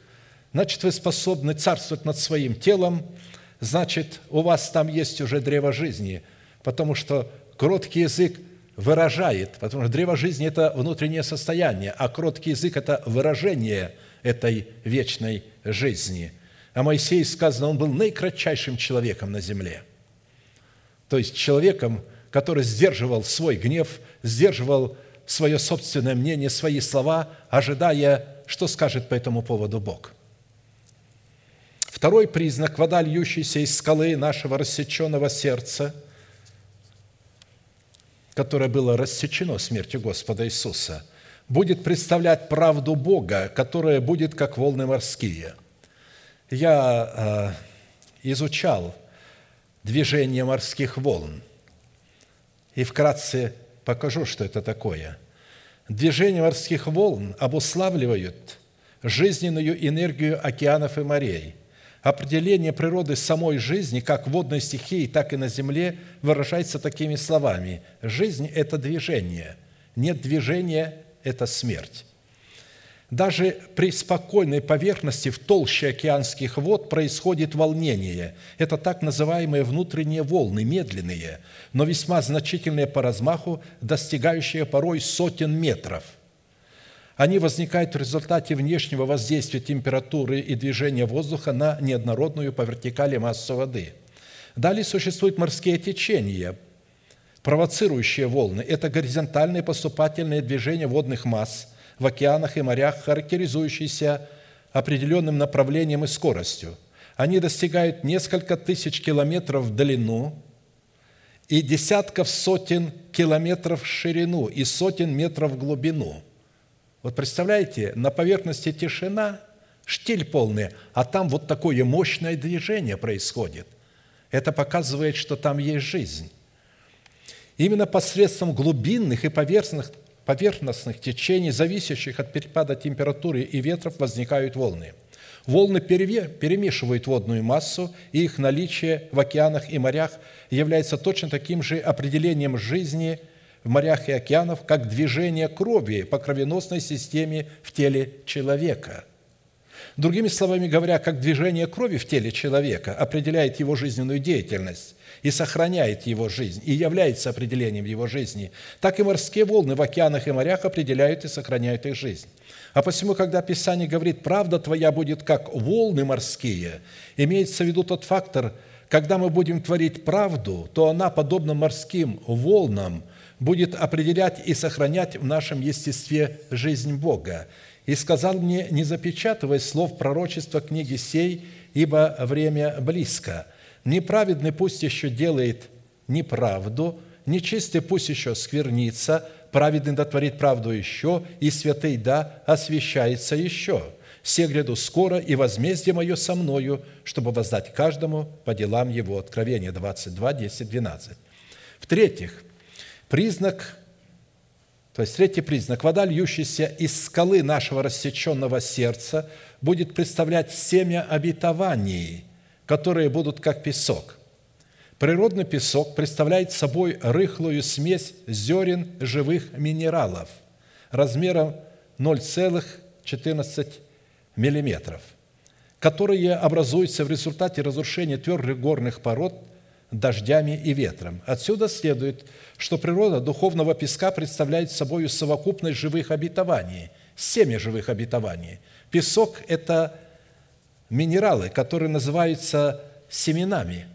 Speaker 1: значит, вы способны царствовать над своим телом – значит, у вас там есть уже древо жизни, потому что кроткий язык выражает, потому что древо жизни – это внутреннее состояние, а кроткий язык – это выражение этой вечной жизни. А Моисей, сказано, он был наикратчайшим человеком на земле. То есть человеком, который сдерживал свой гнев, сдерживал свое собственное мнение, свои слова, ожидая, что скажет по этому поводу Бог – Второй признак – вода, льющаяся из скалы нашего рассеченного сердца, которое было рассечено смертью Господа Иисуса, будет представлять правду Бога, которая будет как волны морские. Я э, изучал движение морских волн и вкратце покажу, что это такое. Движение морских волн обуславливают жизненную энергию океанов и морей – Определение природы самой жизни, как водной стихии, так и на земле, выражается такими словами. Жизнь – это движение. Нет движения – это смерть. Даже при спокойной поверхности в толще океанских вод происходит волнение. Это так называемые внутренние волны, медленные, но весьма значительные по размаху, достигающие порой сотен метров – они возникают в результате внешнего воздействия температуры и движения воздуха на неоднородную по вертикали массу воды. Далее существуют морские течения, провоцирующие волны. Это горизонтальные поступательные движения водных масс в океанах и морях, характеризующиеся определенным направлением и скоростью. Они достигают несколько тысяч километров в длину и десятков сотен километров в ширину и сотен метров в глубину – вот представляете, на поверхности тишина, штиль полный, а там вот такое мощное движение происходит. Это показывает, что там есть жизнь. Именно посредством глубинных и поверхностных, поверхностных течений, зависящих от перепада температуры и ветров, возникают волны. Волны перемешивают водную массу, и их наличие в океанах и морях является точно таким же определением жизни – в морях и океанах, как движение крови по кровеносной системе в теле человека. Другими словами говоря, как движение крови в теле человека определяет его жизненную деятельность и сохраняет его жизнь, и является определением его жизни, так и морские волны в океанах и морях определяют и сохраняют их жизнь. А посему, когда Писание говорит «правда твоя будет как волны морские», имеется в виду тот фактор, когда мы будем творить правду, то она, подобно морским волнам, будет определять и сохранять в нашем естестве жизнь Бога. И сказал мне, не запечатывай слов пророчества книги сей, ибо время близко. Неправедный пусть еще делает неправду, нечистый пусть еще сквернится, праведный дотворит правду еще, и святый да освящается еще. Все гряду скоро, и возмездие мое со мною, чтобы воздать каждому по делам его». Откровение 22, 10, 12. В-третьих, Признак То есть третий признак. Вода, льющаяся из скалы нашего рассеченного сердца, будет представлять семя обетований, которые будут как песок. Природный песок представляет собой рыхлую смесь зерен живых минералов размером 0,14 миллиметров, которые образуются в результате разрушения твердых горных пород дождями и ветром. Отсюда следует, что природа духовного песка представляет собой совокупность живых обетований, семя живых обетований. Песок – это минералы, которые называются семенами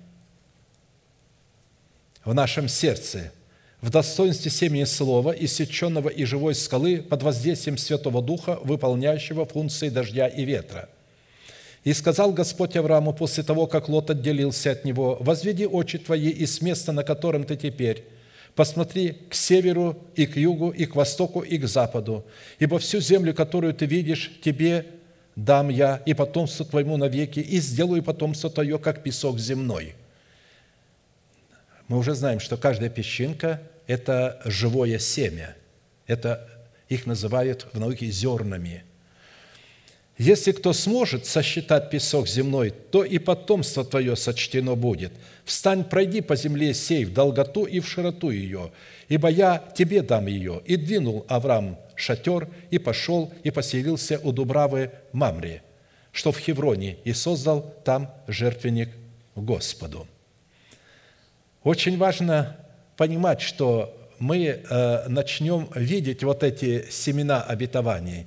Speaker 1: в нашем сердце, в достоинстве семени слова, иссеченного и живой скалы под воздействием Святого Духа, выполняющего функции дождя и ветра. И сказал Господь Аврааму после того, как Лот отделился от него, «Возведи очи твои из места, на котором ты теперь, посмотри к северу и к югу, и к востоку, и к западу, ибо всю землю, которую ты видишь, тебе дам я и потомству твоему навеки, и сделаю потомство твое, как песок земной». Мы уже знаем, что каждая песчинка – это живое семя. Это их называют в науке зернами. Если кто сможет сосчитать песок земной, то и потомство твое сочтено будет. Встань, пройди по земле сей в долготу и в широту ее, ибо я тебе дам ее. И двинул Авраам шатер, и пошел, и поселился у Дубравы Мамри, что в Хевроне, и создал там жертвенник Господу. Очень важно понимать, что мы э, начнем видеть вот эти семена обетований.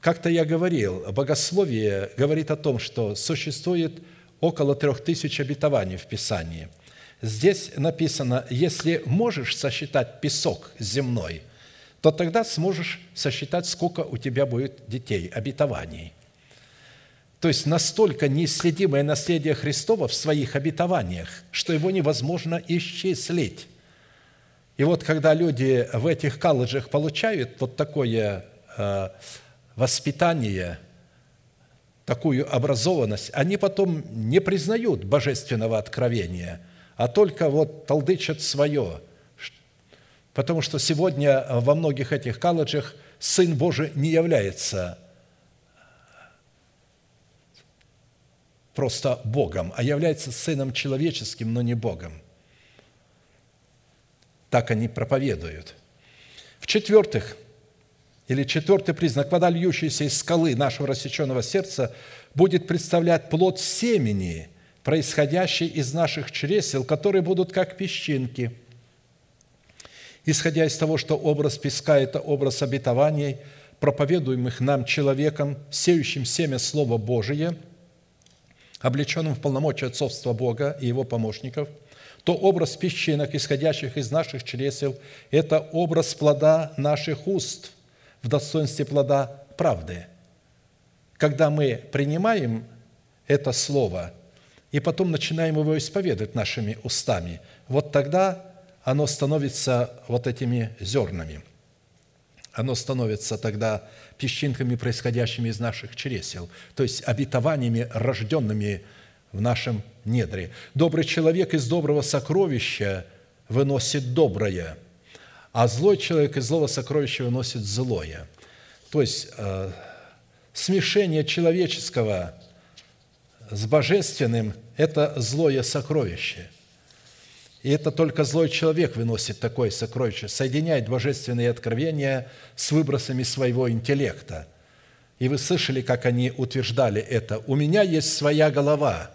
Speaker 1: Как-то я говорил, богословие говорит о том, что существует около трех тысяч обетований в Писании. Здесь написано, если можешь сосчитать песок земной, то тогда сможешь сосчитать, сколько у тебя будет детей, обетований. То есть настолько неисследимое наследие Христова в своих обетованиях, что его невозможно исчислить. И вот когда люди в этих колледжах получают вот такое э, воспитание, такую образованность, они потом не признают божественного откровения, а только вот толдычат свое. Потому что сегодня во многих этих колледжах Сын Божий не является просто Богом, а является Сыном человеческим, но не Богом – так они проповедуют. В-четвертых, или четвертый признак, вода, льющаяся из скалы нашего рассеченного сердца, будет представлять плод семени, происходящий из наших чресел, которые будут как песчинки. Исходя из того, что образ песка – это образ обетований, проповедуемых нам человеком, сеющим семя Слова Божие, облеченным в полномочия отцовства Бога и его помощников – то образ песчинок, исходящих из наших чресел, это образ плода наших уст в достоинстве плода правды. Когда мы принимаем это слово и потом начинаем его исповедовать нашими устами, вот тогда оно становится вот этими зернами. Оно становится тогда песчинками, происходящими из наших чресел, то есть обетованиями, рожденными в нашем недре. Добрый человек из доброго сокровища выносит доброе, а злой человек из злого сокровища выносит злое. То есть э, смешение человеческого с божественным – это злое сокровище. И это только злой человек выносит такое сокровище, соединяет божественные откровения с выбросами своего интеллекта. И вы слышали, как они утверждали это. «У меня есть своя голова,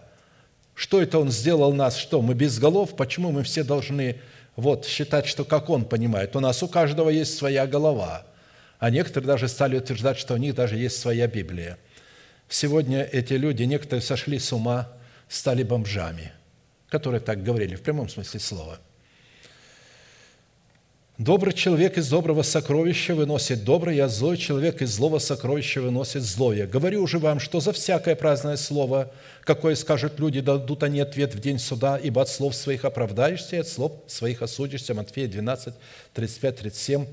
Speaker 1: что это Он сделал нас? Что, мы без голов? Почему мы все должны вот, считать, что как Он понимает? У нас у каждого есть своя голова. А некоторые даже стали утверждать, что у них даже есть своя Библия. Сегодня эти люди, некоторые сошли с ума, стали бомжами, которые так говорили в прямом смысле слова – Добрый человек из доброго сокровища выносит доброе, а злой человек из злого сокровища выносит злое. Говорю уже вам, что за всякое праздное слово, какое скажут люди, дадут они ответ в день суда, ибо от слов своих оправдаешься, и от слов своих осудишься. Матфея 12, 35, 37.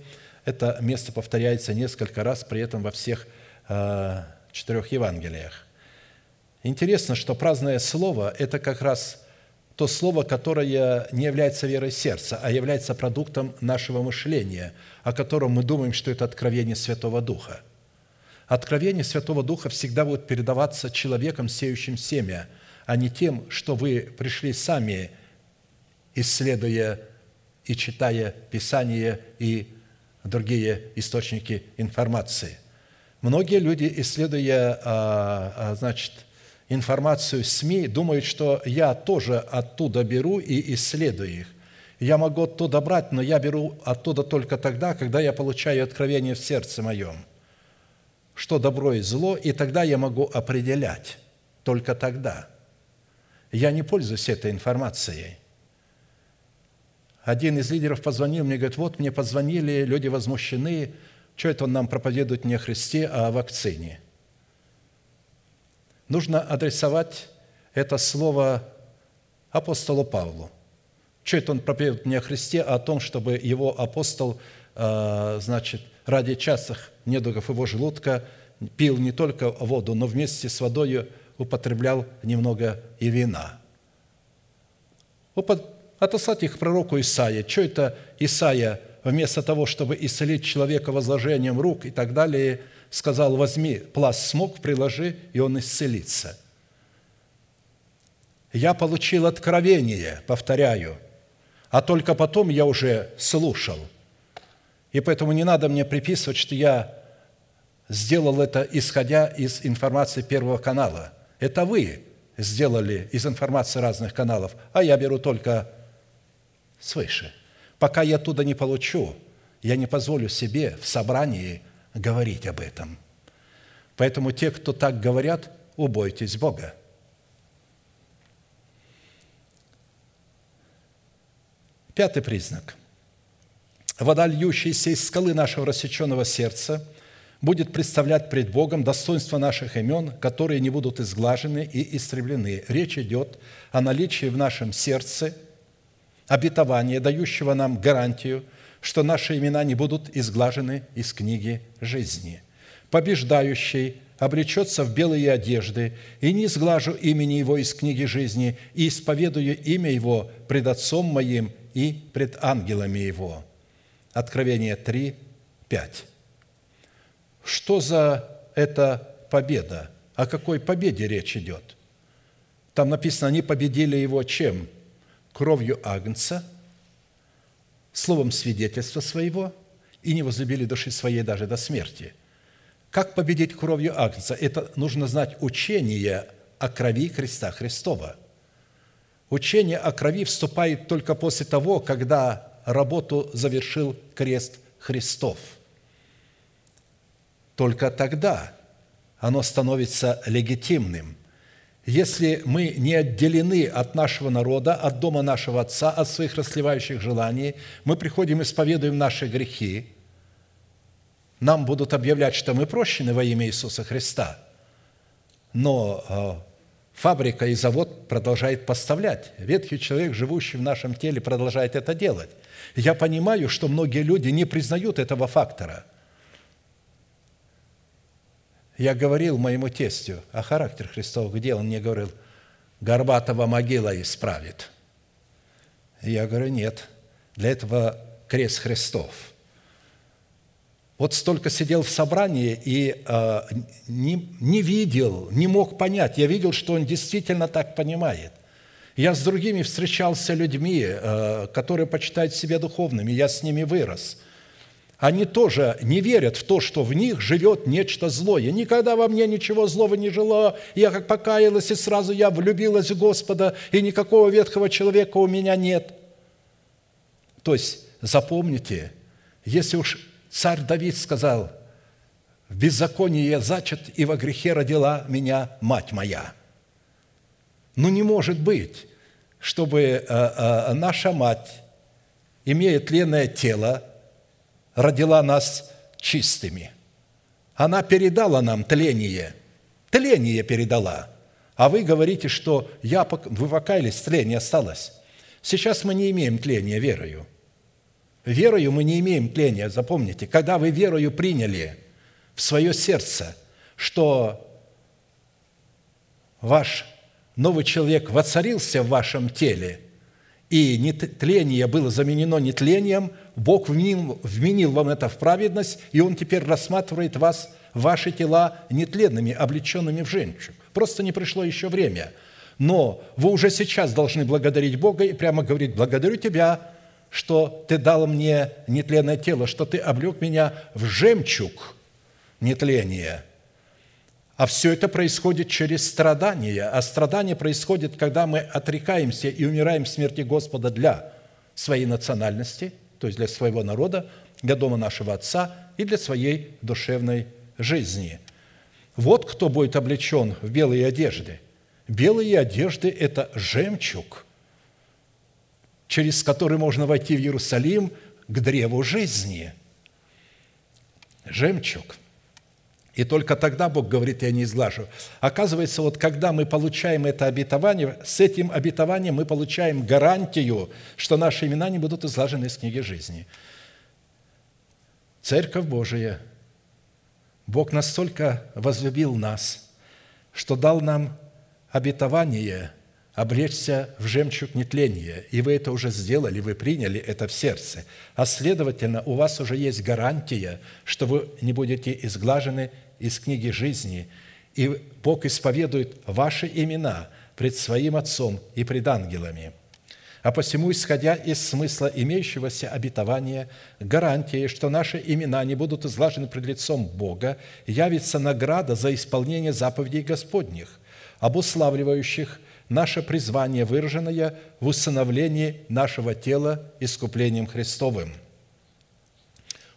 Speaker 1: Это место повторяется несколько раз, при этом во всех э, четырех Евангелиях. Интересно, что праздное слово – это как раз то слово, которое не является верой сердца, а является продуктом нашего мышления, о котором мы думаем, что это откровение Святого Духа. Откровение Святого Духа всегда будет передаваться человеком, сеющим семя, а не тем, что вы пришли сами, исследуя и читая Писание и другие источники информации. Многие люди, исследуя, а, а, значит, информацию СМИ, думают, что я тоже оттуда беру и исследую их. Я могу оттуда брать, но я беру оттуда только тогда, когда я получаю откровение в сердце моем, что добро и зло, и тогда я могу определять, только тогда. Я не пользуюсь этой информацией. Один из лидеров позвонил мне, говорит, вот мне позвонили, люди возмущены, что это он нам проповедует не о Христе, а о вакцине – нужно адресовать это слово апостолу Павлу. Что это он проповедует не о Христе, а о том, чтобы его апостол, а, значит, ради частых недугов его желудка пил не только воду, но вместе с водой употреблял немного и вина. Отослать их пророку Исаия. Что это Исаия вместо того, чтобы исцелить человека возложением рук и так далее – сказал, возьми пласт смог, приложи, и он исцелится. Я получил откровение, повторяю, а только потом я уже слушал. И поэтому не надо мне приписывать, что я сделал это, исходя из информации Первого канала. Это вы сделали из информации разных каналов, а я беру только свыше. Пока я оттуда не получу, я не позволю себе в собрании – говорить об этом. Поэтому те, кто так говорят, убойтесь Бога. Пятый признак. Вода, льющаяся из скалы нашего рассеченного сердца, будет представлять пред Богом достоинство наших имен, которые не будут изглажены и истреблены. Речь идет о наличии в нашем сердце обетования, дающего нам гарантию – что наши имена не будут изглажены из книги жизни. Побеждающий облечется в белые одежды, и не изглажу имени его из книги жизни, и исповедую имя его пред Отцом моим и пред ангелами его». Откровение 3, 5. Что за эта победа? О какой победе речь идет? Там написано, они победили его чем? Кровью Агнца – словом свидетельства своего и не возлюбили души своей даже до смерти. Как победить кровью Агнца? Это нужно знать учение о крови креста Христова. Учение о крови вступает только после того, когда работу завершил крест Христов. Только тогда оно становится легитимным – если мы не отделены от нашего народа, от дома нашего Отца, от своих расливающих желаний, мы приходим, исповедуем наши грехи, нам будут объявлять, что мы прощены во имя Иисуса Христа. Но э, фабрика и завод продолжает поставлять. Ветхий человек, живущий в нашем теле, продолжает это делать. Я понимаю, что многие люди не признают этого фактора – я говорил моему тестю о характере Христов, где он мне говорил, Горбатова могила исправит. я говорю, нет, для этого крест Христов. Вот столько сидел в собрании и э, не, не видел, не мог понять. Я видел, что он действительно так понимает. Я с другими встречался людьми, э, которые почитают себя духовными, я с ними вырос – они тоже не верят в то, что в них живет нечто злое. Никогда во мне ничего злого не жило. Я как покаялась, и сразу я влюбилась в Господа, и никакого ветхого человека у меня нет. То есть, запомните, если уж царь Давид сказал, в беззаконии я зачат, и во грехе родила меня мать моя. Ну, не может быть, чтобы э, э, наша мать, имея тленное тело, родила нас чистыми. Она передала нам тление. Тление передала. А вы говорите, что я, вы покаялись, тление осталось. Сейчас мы не имеем тления верою. Верою мы не имеем тления, запомните. Когда вы верою приняли в свое сердце, что ваш новый человек воцарился в вашем теле, и нетление было заменено нетлением, Бог вменил, вам это в праведность, и Он теперь рассматривает вас, ваши тела нетленными, облеченными в жемчуг. Просто не пришло еще время. Но вы уже сейчас должны благодарить Бога и прямо говорить, благодарю Тебя, что Ты дал мне нетленное тело, что Ты облег меня в жемчуг нетления – а все это происходит через страдания. А страдания происходят, когда мы отрекаемся и умираем в смерти Господа для своей национальности, то есть для своего народа, для дома нашего Отца и для своей душевной жизни. Вот кто будет облечен в белые одежды. Белые одежды – это жемчуг, через который можно войти в Иерусалим к древу жизни. Жемчуг – и только тогда Бог говорит, я не изглажу. Оказывается, вот когда мы получаем это обетование, с этим обетованием мы получаем гарантию, что наши имена не будут изглажены из книги жизни. Церковь Божия, Бог настолько возлюбил нас, что дал нам обетование облечься в жемчуг нетления, и вы это уже сделали, вы приняли это в сердце. А следовательно, у вас уже есть гарантия, что вы не будете изглажены из книги жизни, и Бог исповедует ваши имена пред Своим Отцом и пред ангелами. А посему, исходя из смысла имеющегося обетования, гарантии, что наши имена не будут излажены пред лицом Бога, явится награда за исполнение заповедей Господних, обуславливающих наше призвание, выраженное в усыновлении нашего тела искуплением Христовым.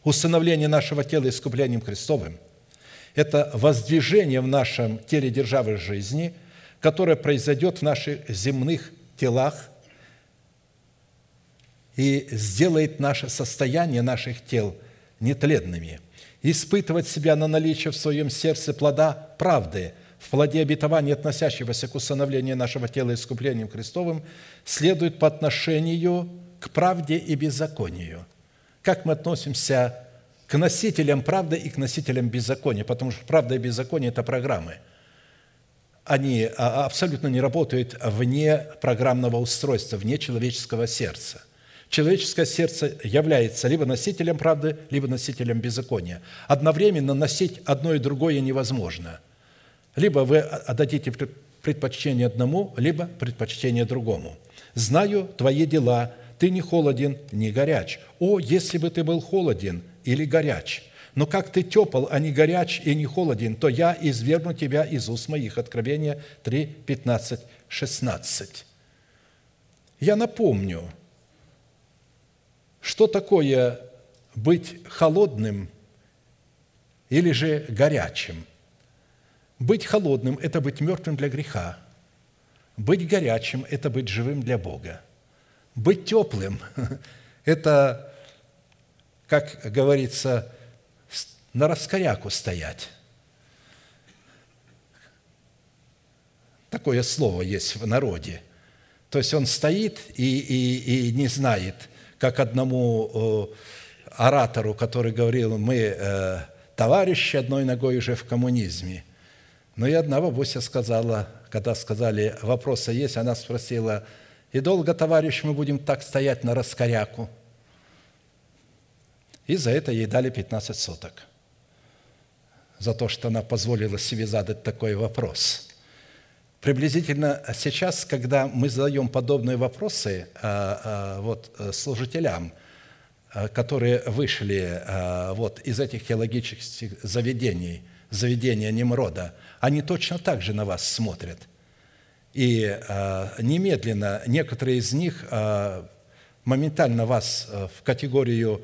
Speaker 1: Усыновление нашего тела искуплением Христовым – это воздвижение в нашем теле державы жизни, которое произойдет в наших земных телах и сделает наше состояние наших тел нетленными. Испытывать себя на наличие в своем сердце плода правды, в плоде обетования, относящегося к усыновлению нашего тела искуплением Христовым, следует по отношению к правде и беззаконию. Как мы относимся к носителям правды и к носителям беззакония, потому что правда и беззаконие – это программы. Они а, абсолютно не работают вне программного устройства, вне человеческого сердца. Человеческое сердце является либо носителем правды, либо носителем беззакония. Одновременно носить одно и другое невозможно. Либо вы отдадите предпочтение одному, либо предпочтение другому. «Знаю твои дела, ты не холоден, не горяч. О, если бы ты был холоден или горяч. Но как ты тепл, а не горяч и не холоден, то я извергну тебя из уст моих». Откровение 3, 15, 16. Я напомню, что такое быть холодным или же горячим. Быть холодным – это быть мертвым для греха. Быть горячим – это быть живым для Бога. Быть теплым – это как говорится, на раскоряку стоять. Такое слово есть в народе. То есть он стоит и, и, и не знает, как одному оратору, который говорил, мы э, товарищи одной ногой уже в коммунизме. Но и одна бабуся сказала, когда сказали, вопросы есть, она спросила, и долго, товарищ, мы будем так стоять на раскоряку – и за это ей дали 15 соток. За то, что она позволила себе задать такой вопрос. Приблизительно сейчас, когда мы задаем подобные вопросы а, а, вот, э, служителям, которые вышли вот, из этих теологических заведений, заведения Немрода, они точно так же на вас смотрят. И немедленно некоторые из них моментально вас э, в категорию Э,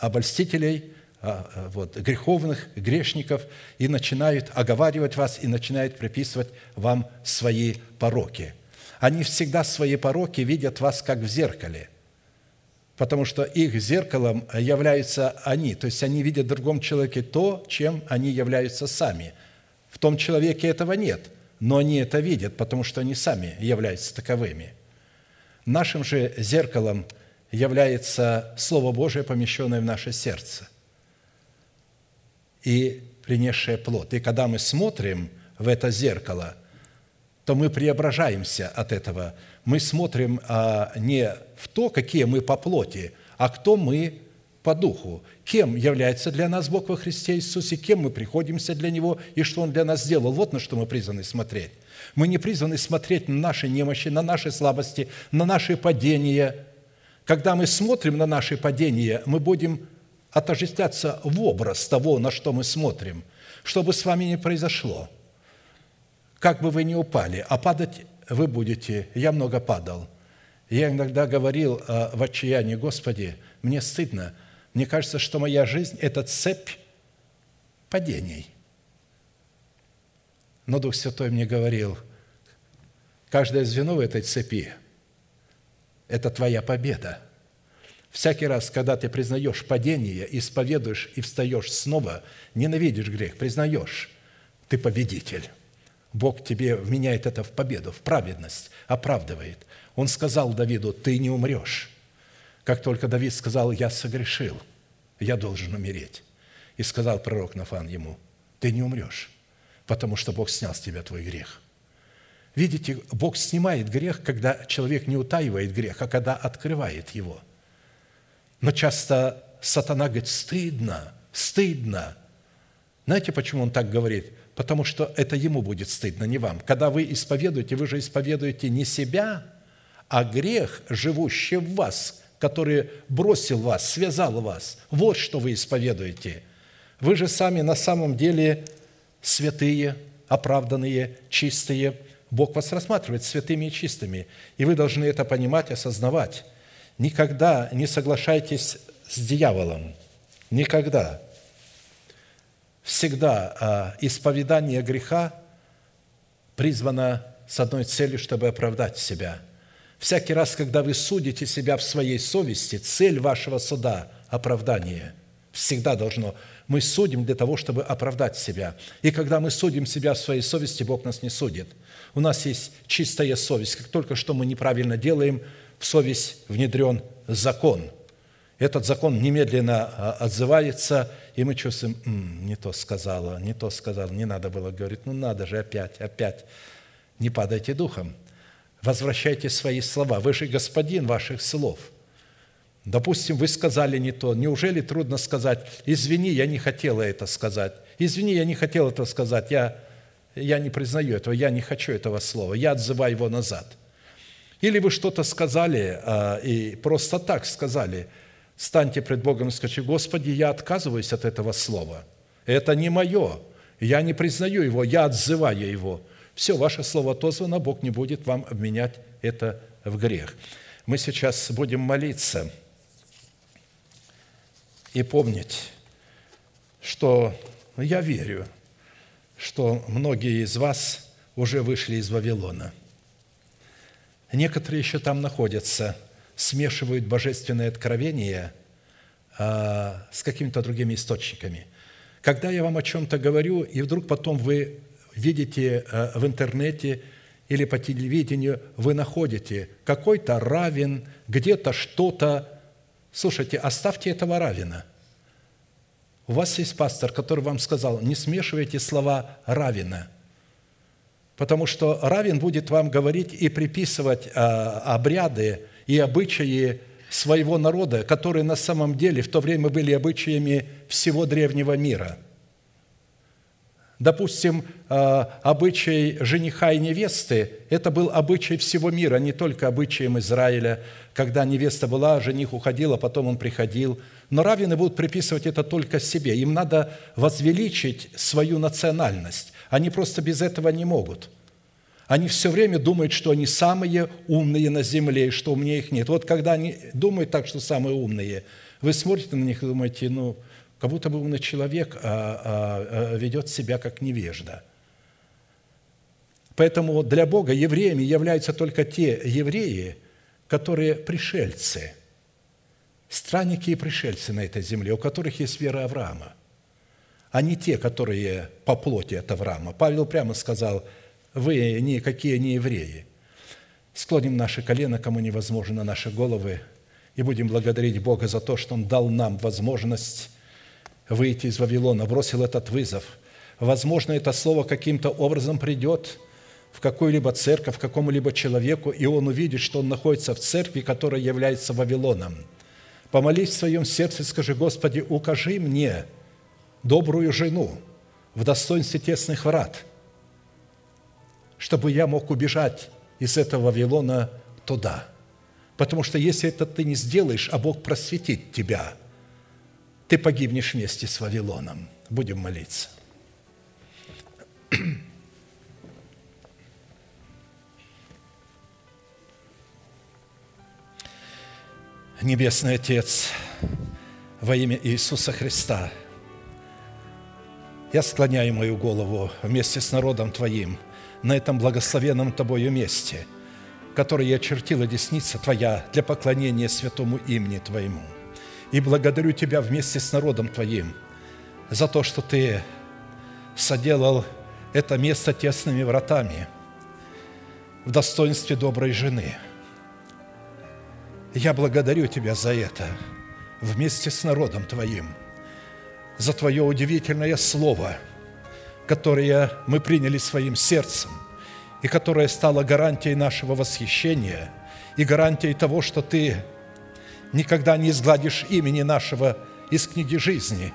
Speaker 1: обольстителей, э, э, вот, греховных, грешников, и начинают оговаривать вас, и начинают приписывать вам свои пороки. Они всегда свои пороки видят вас как в зеркале, потому что их зеркалом являются они, то есть они видят в другом человеке то, чем они являются сами. В том человеке этого нет, но они это видят, потому что они сами являются таковыми. Нашим же зеркалом – является Слово Божие, помещенное в наше сердце и принесшее плод. И когда мы смотрим в это зеркало, то мы преображаемся от этого. Мы смотрим а, не в то, какие мы по плоти, а кто мы по духу. Кем является для нас Бог во Христе Иисусе, кем мы приходимся для Него и что Он для нас сделал. Вот на что мы призваны смотреть. Мы не призваны смотреть на наши немощи, на наши слабости, на наши падения. Когда мы смотрим на наши падения, мы будем отождествляться в образ того, на что мы смотрим, чтобы с вами не произошло. Как бы вы ни упали, а падать вы будете. Я много падал. Я иногда говорил э, в отчаянии, Господи, мне стыдно. Мне кажется, что моя жизнь – это цепь падений. Но Дух Святой мне говорил, каждое звено в этой цепи – это твоя победа – Всякий раз, когда ты признаешь падение, исповедуешь и встаешь снова, ненавидишь грех, признаешь, ты победитель. Бог тебе вменяет это в победу, в праведность, оправдывает. Он сказал Давиду, ты не умрешь. Как только Давид сказал, я согрешил, я должен умереть. И сказал пророк Нафан ему, ты не умрешь, потому что Бог снял с тебя твой грех. Видите, Бог снимает грех, когда человек не утаивает грех, а когда открывает его – но часто сатана говорит, стыдно, стыдно. Знаете, почему он так говорит? Потому что это ему будет стыдно, не вам. Когда вы исповедуете, вы же исповедуете не себя, а грех, живущий в вас, который бросил вас, связал вас. Вот что вы исповедуете. Вы же сами на самом деле святые, оправданные, чистые. Бог вас рассматривает святыми и чистыми. И вы должны это понимать, осознавать – Никогда не соглашайтесь с дьяволом. Никогда. Всегда а, исповедание греха призвано с одной целью, чтобы оправдать себя. Всякий раз, когда вы судите себя в своей совести, цель вашего суда – оправдание. Всегда должно. Мы судим для того, чтобы оправдать себя. И когда мы судим себя в своей совести, Бог нас не судит. У нас есть чистая совесть. Как только что мы неправильно делаем – в совесть внедрен закон. Этот закон немедленно а, отзывается, и мы чувствуем, М, не то сказала, не то сказала, не надо было говорить, ну надо же опять, опять. Не падайте духом, возвращайте свои слова. Вы же господин ваших слов. Допустим, вы сказали не то. Неужели трудно сказать, извини, я не хотела это сказать. Извини, я не хотел этого сказать. Я, я не признаю этого, я не хочу этого слова. Я отзываю его назад – или вы что-то сказали, а, и просто так сказали, станьте пред Богом и скажите, Господи, я отказываюсь от этого слова. Это не мое, я не признаю его, я отзываю его. Все, ваше слово отозвано, Бог не будет вам обменять это в грех. Мы сейчас будем молиться и помнить, что я верю, что многие из вас уже вышли из Вавилона – Некоторые еще там находятся, смешивают божественное откровение а, с какими-то другими источниками. Когда я вам о чем-то говорю, и вдруг потом вы видите а, в интернете или по телевидению, вы находите какой-то равен, где-то что-то. Слушайте, оставьте этого равина. У вас есть пастор, который вам сказал, не смешивайте слова равина – потому что равен будет вам говорить и приписывать а, обряды и обычаи своего народа, которые на самом деле в то время были обычаями всего древнего мира. Допустим, а, обычай жениха и невесты – это был обычай всего мира, не только обычаем Израиля, когда невеста была, жених уходил, а потом он приходил. Но раввины будут приписывать это только себе. Им надо возвеличить свою национальность. Они просто без этого не могут. Они все время думают, что они самые умные на земле, и что умнее их нет. Вот когда они думают так, что самые умные, вы смотрите на них и думаете, ну, как будто бы умный человек а, а, а ведет себя как невежда. Поэтому для Бога евреями являются только те евреи, которые пришельцы, странники и пришельцы на этой земле, у которых есть вера Авраама – а не те, которые по плоти от Авраама. Павел прямо сказал, вы никакие не евреи. Склоним наши колено, кому невозможно, на наши головы, и будем благодарить Бога за то, что Он дал нам возможность выйти из Вавилона, бросил этот вызов. Возможно, это слово каким-то образом придет в какую-либо церковь, к какому-либо человеку, и он увидит, что он находится в церкви, которая является Вавилоном. Помолись в своем сердце и скажи, Господи, укажи мне добрую жену в достоинстве тесных врат, чтобы я мог убежать из этого Вавилона туда. Потому что если это ты не сделаешь, а Бог просветит тебя, ты погибнешь вместе с Вавилоном. Будем молиться. Небесный Отец, во имя Иисуса Христа, я склоняю мою голову вместе с народом Твоим на этом благословенном Тобою месте, которое очертила десница Твоя для поклонения святому имени Твоему. И благодарю Тебя вместе с народом Твоим за то, что Ты соделал это место тесными вратами в достоинстве доброй жены – я благодарю Тебя за это вместе с народом Твоим, за Твое удивительное Слово, которое мы приняли своим сердцем и которое стало гарантией нашего восхищения и гарантией того, что Ты никогда не изгладишь имени нашего из книги жизни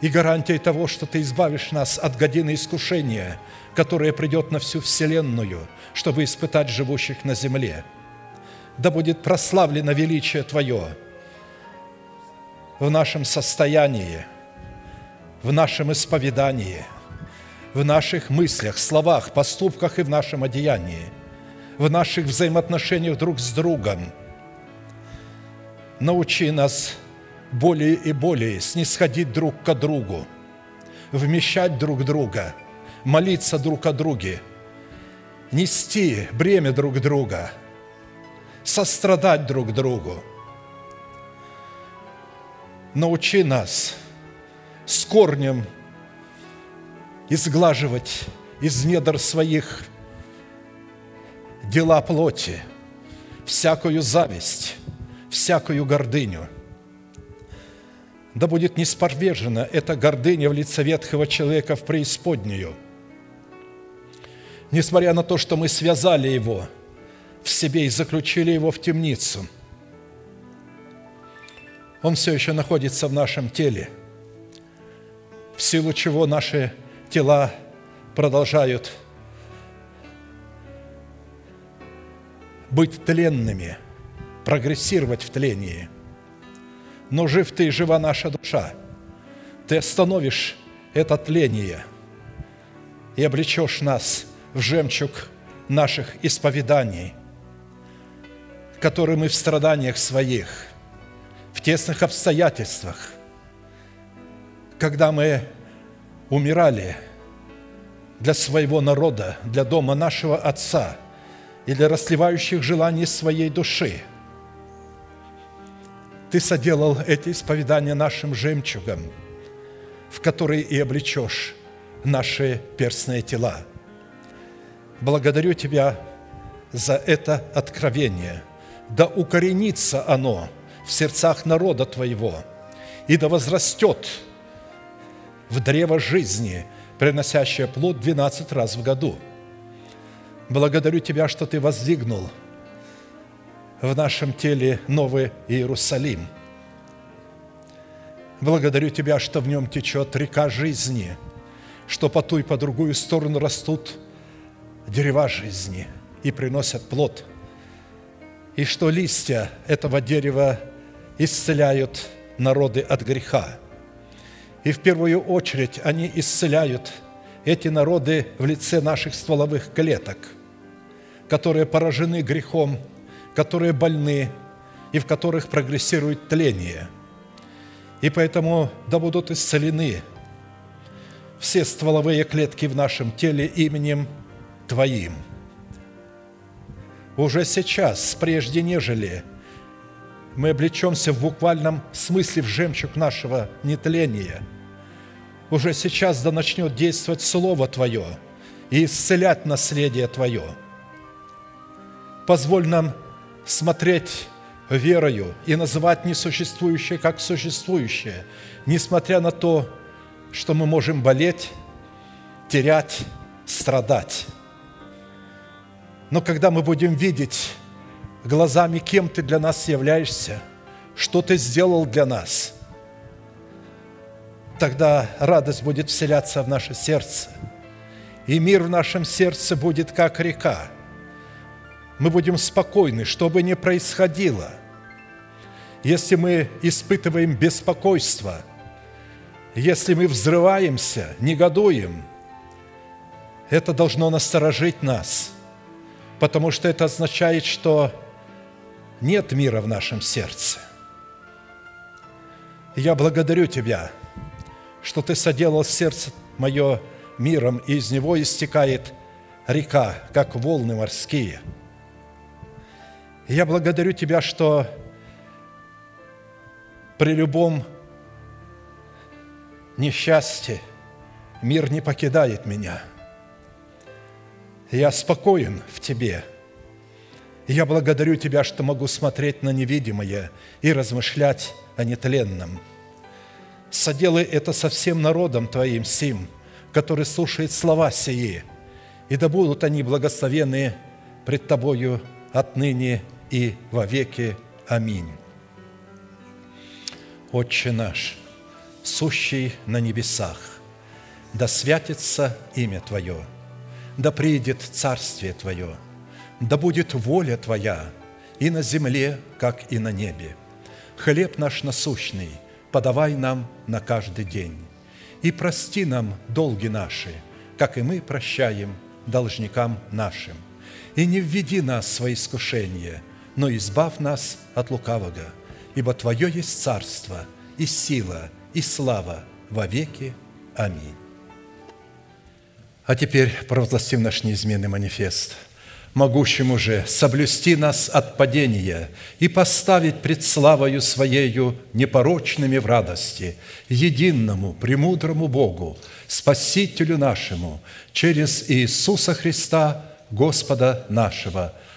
Speaker 1: и гарантией того, что Ты избавишь нас от годины искушения, которое придет на всю вселенную, чтобы испытать живущих на земле – да будет прославлено величие Твое в нашем состоянии, в нашем исповедании, в наших мыслях, словах, поступках и в нашем одеянии, в наших взаимоотношениях друг с другом. Научи нас более и более снисходить друг к другу, вмещать друг друга, молиться друг о друге, нести бремя друг друга – сострадать друг другу. Научи нас с корнем изглаживать из недр своих дела плоти, всякую зависть, всякую гордыню. Да будет неспорвержена эта гордыня в лице ветхого человека в преисподнюю. Несмотря на то, что мы связали его – в себе и заключили его в темницу. Он все еще находится в нашем теле, в силу чего наши тела продолжают быть тленными, прогрессировать в тлении. Но жив ты, жива наша душа. Ты остановишь это тление и облечешь нас в жемчуг наших исповеданий – которые мы в страданиях своих, в тесных обстоятельствах, когда мы умирали для своего народа, для дома нашего Отца и для расливающих желаний своей души. Ты соделал эти исповедания нашим жемчугом, в который и облечешь наши перстные тела. Благодарю Тебя за это откровение – да укоренится оно в сердцах народа Твоего, и да возрастет в древо жизни, приносящее плод 12 раз в году. Благодарю Тебя, что Ты воздвигнул в нашем теле Новый Иерусалим. Благодарю Тебя, что в нем течет река жизни, что по ту и по другую сторону растут дерева жизни и приносят плод – и что листья этого дерева исцеляют народы от греха. И в первую очередь они исцеляют эти народы в лице наших стволовых клеток, которые поражены грехом, которые больны и в которых прогрессирует тление. И поэтому да будут исцелены все стволовые клетки в нашем теле именем Твоим – уже сейчас, прежде нежели мы облечемся в буквальном смысле в жемчуг нашего нетления, уже сейчас да начнет действовать Слово Твое и исцелять наследие Твое. Позволь нам смотреть верою и называть несуществующее как существующее, несмотря на то, что мы можем болеть, терять, страдать. Но когда мы будем видеть глазами, кем Ты для нас являешься, что Ты сделал для нас, тогда радость будет вселяться в наше сердце, и мир в нашем сердце будет как река. Мы будем спокойны, что бы ни происходило. Если мы испытываем беспокойство, если мы взрываемся, негодуем, это должно насторожить нас, потому что это означает, что нет мира в нашем сердце. Я благодарю Тебя, что Ты соделал сердце мое миром, и из него истекает река, как волны морские. Я благодарю Тебя, что при любом несчастье мир не покидает меня. Я спокоен в Тебе – я благодарю Тебя, что могу смотреть на невидимое и размышлять о нетленном. Соделай это со всем народом Твоим сим, который слушает слова сии, и да будут они благословены пред Тобою отныне и вовеки. Аминь. Отче наш, сущий на небесах, да святится имя Твое, да приидет Царствие Твое – да будет воля Твоя и на земле, как и на небе. Хлеб наш насущный подавай нам на каждый день. И прости нам долги наши, как и мы прощаем должникам нашим. И не введи нас в свои искушения, но избавь нас от лукавого, ибо Твое есть царство, и сила, и слава во веки. Аминь. А теперь провозгласим наш неизменный манифест – могущему же соблюсти нас от падения и поставить пред славою Своею непорочными в радости, единому, премудрому Богу, Спасителю нашему, через Иисуса Христа, Господа нашего,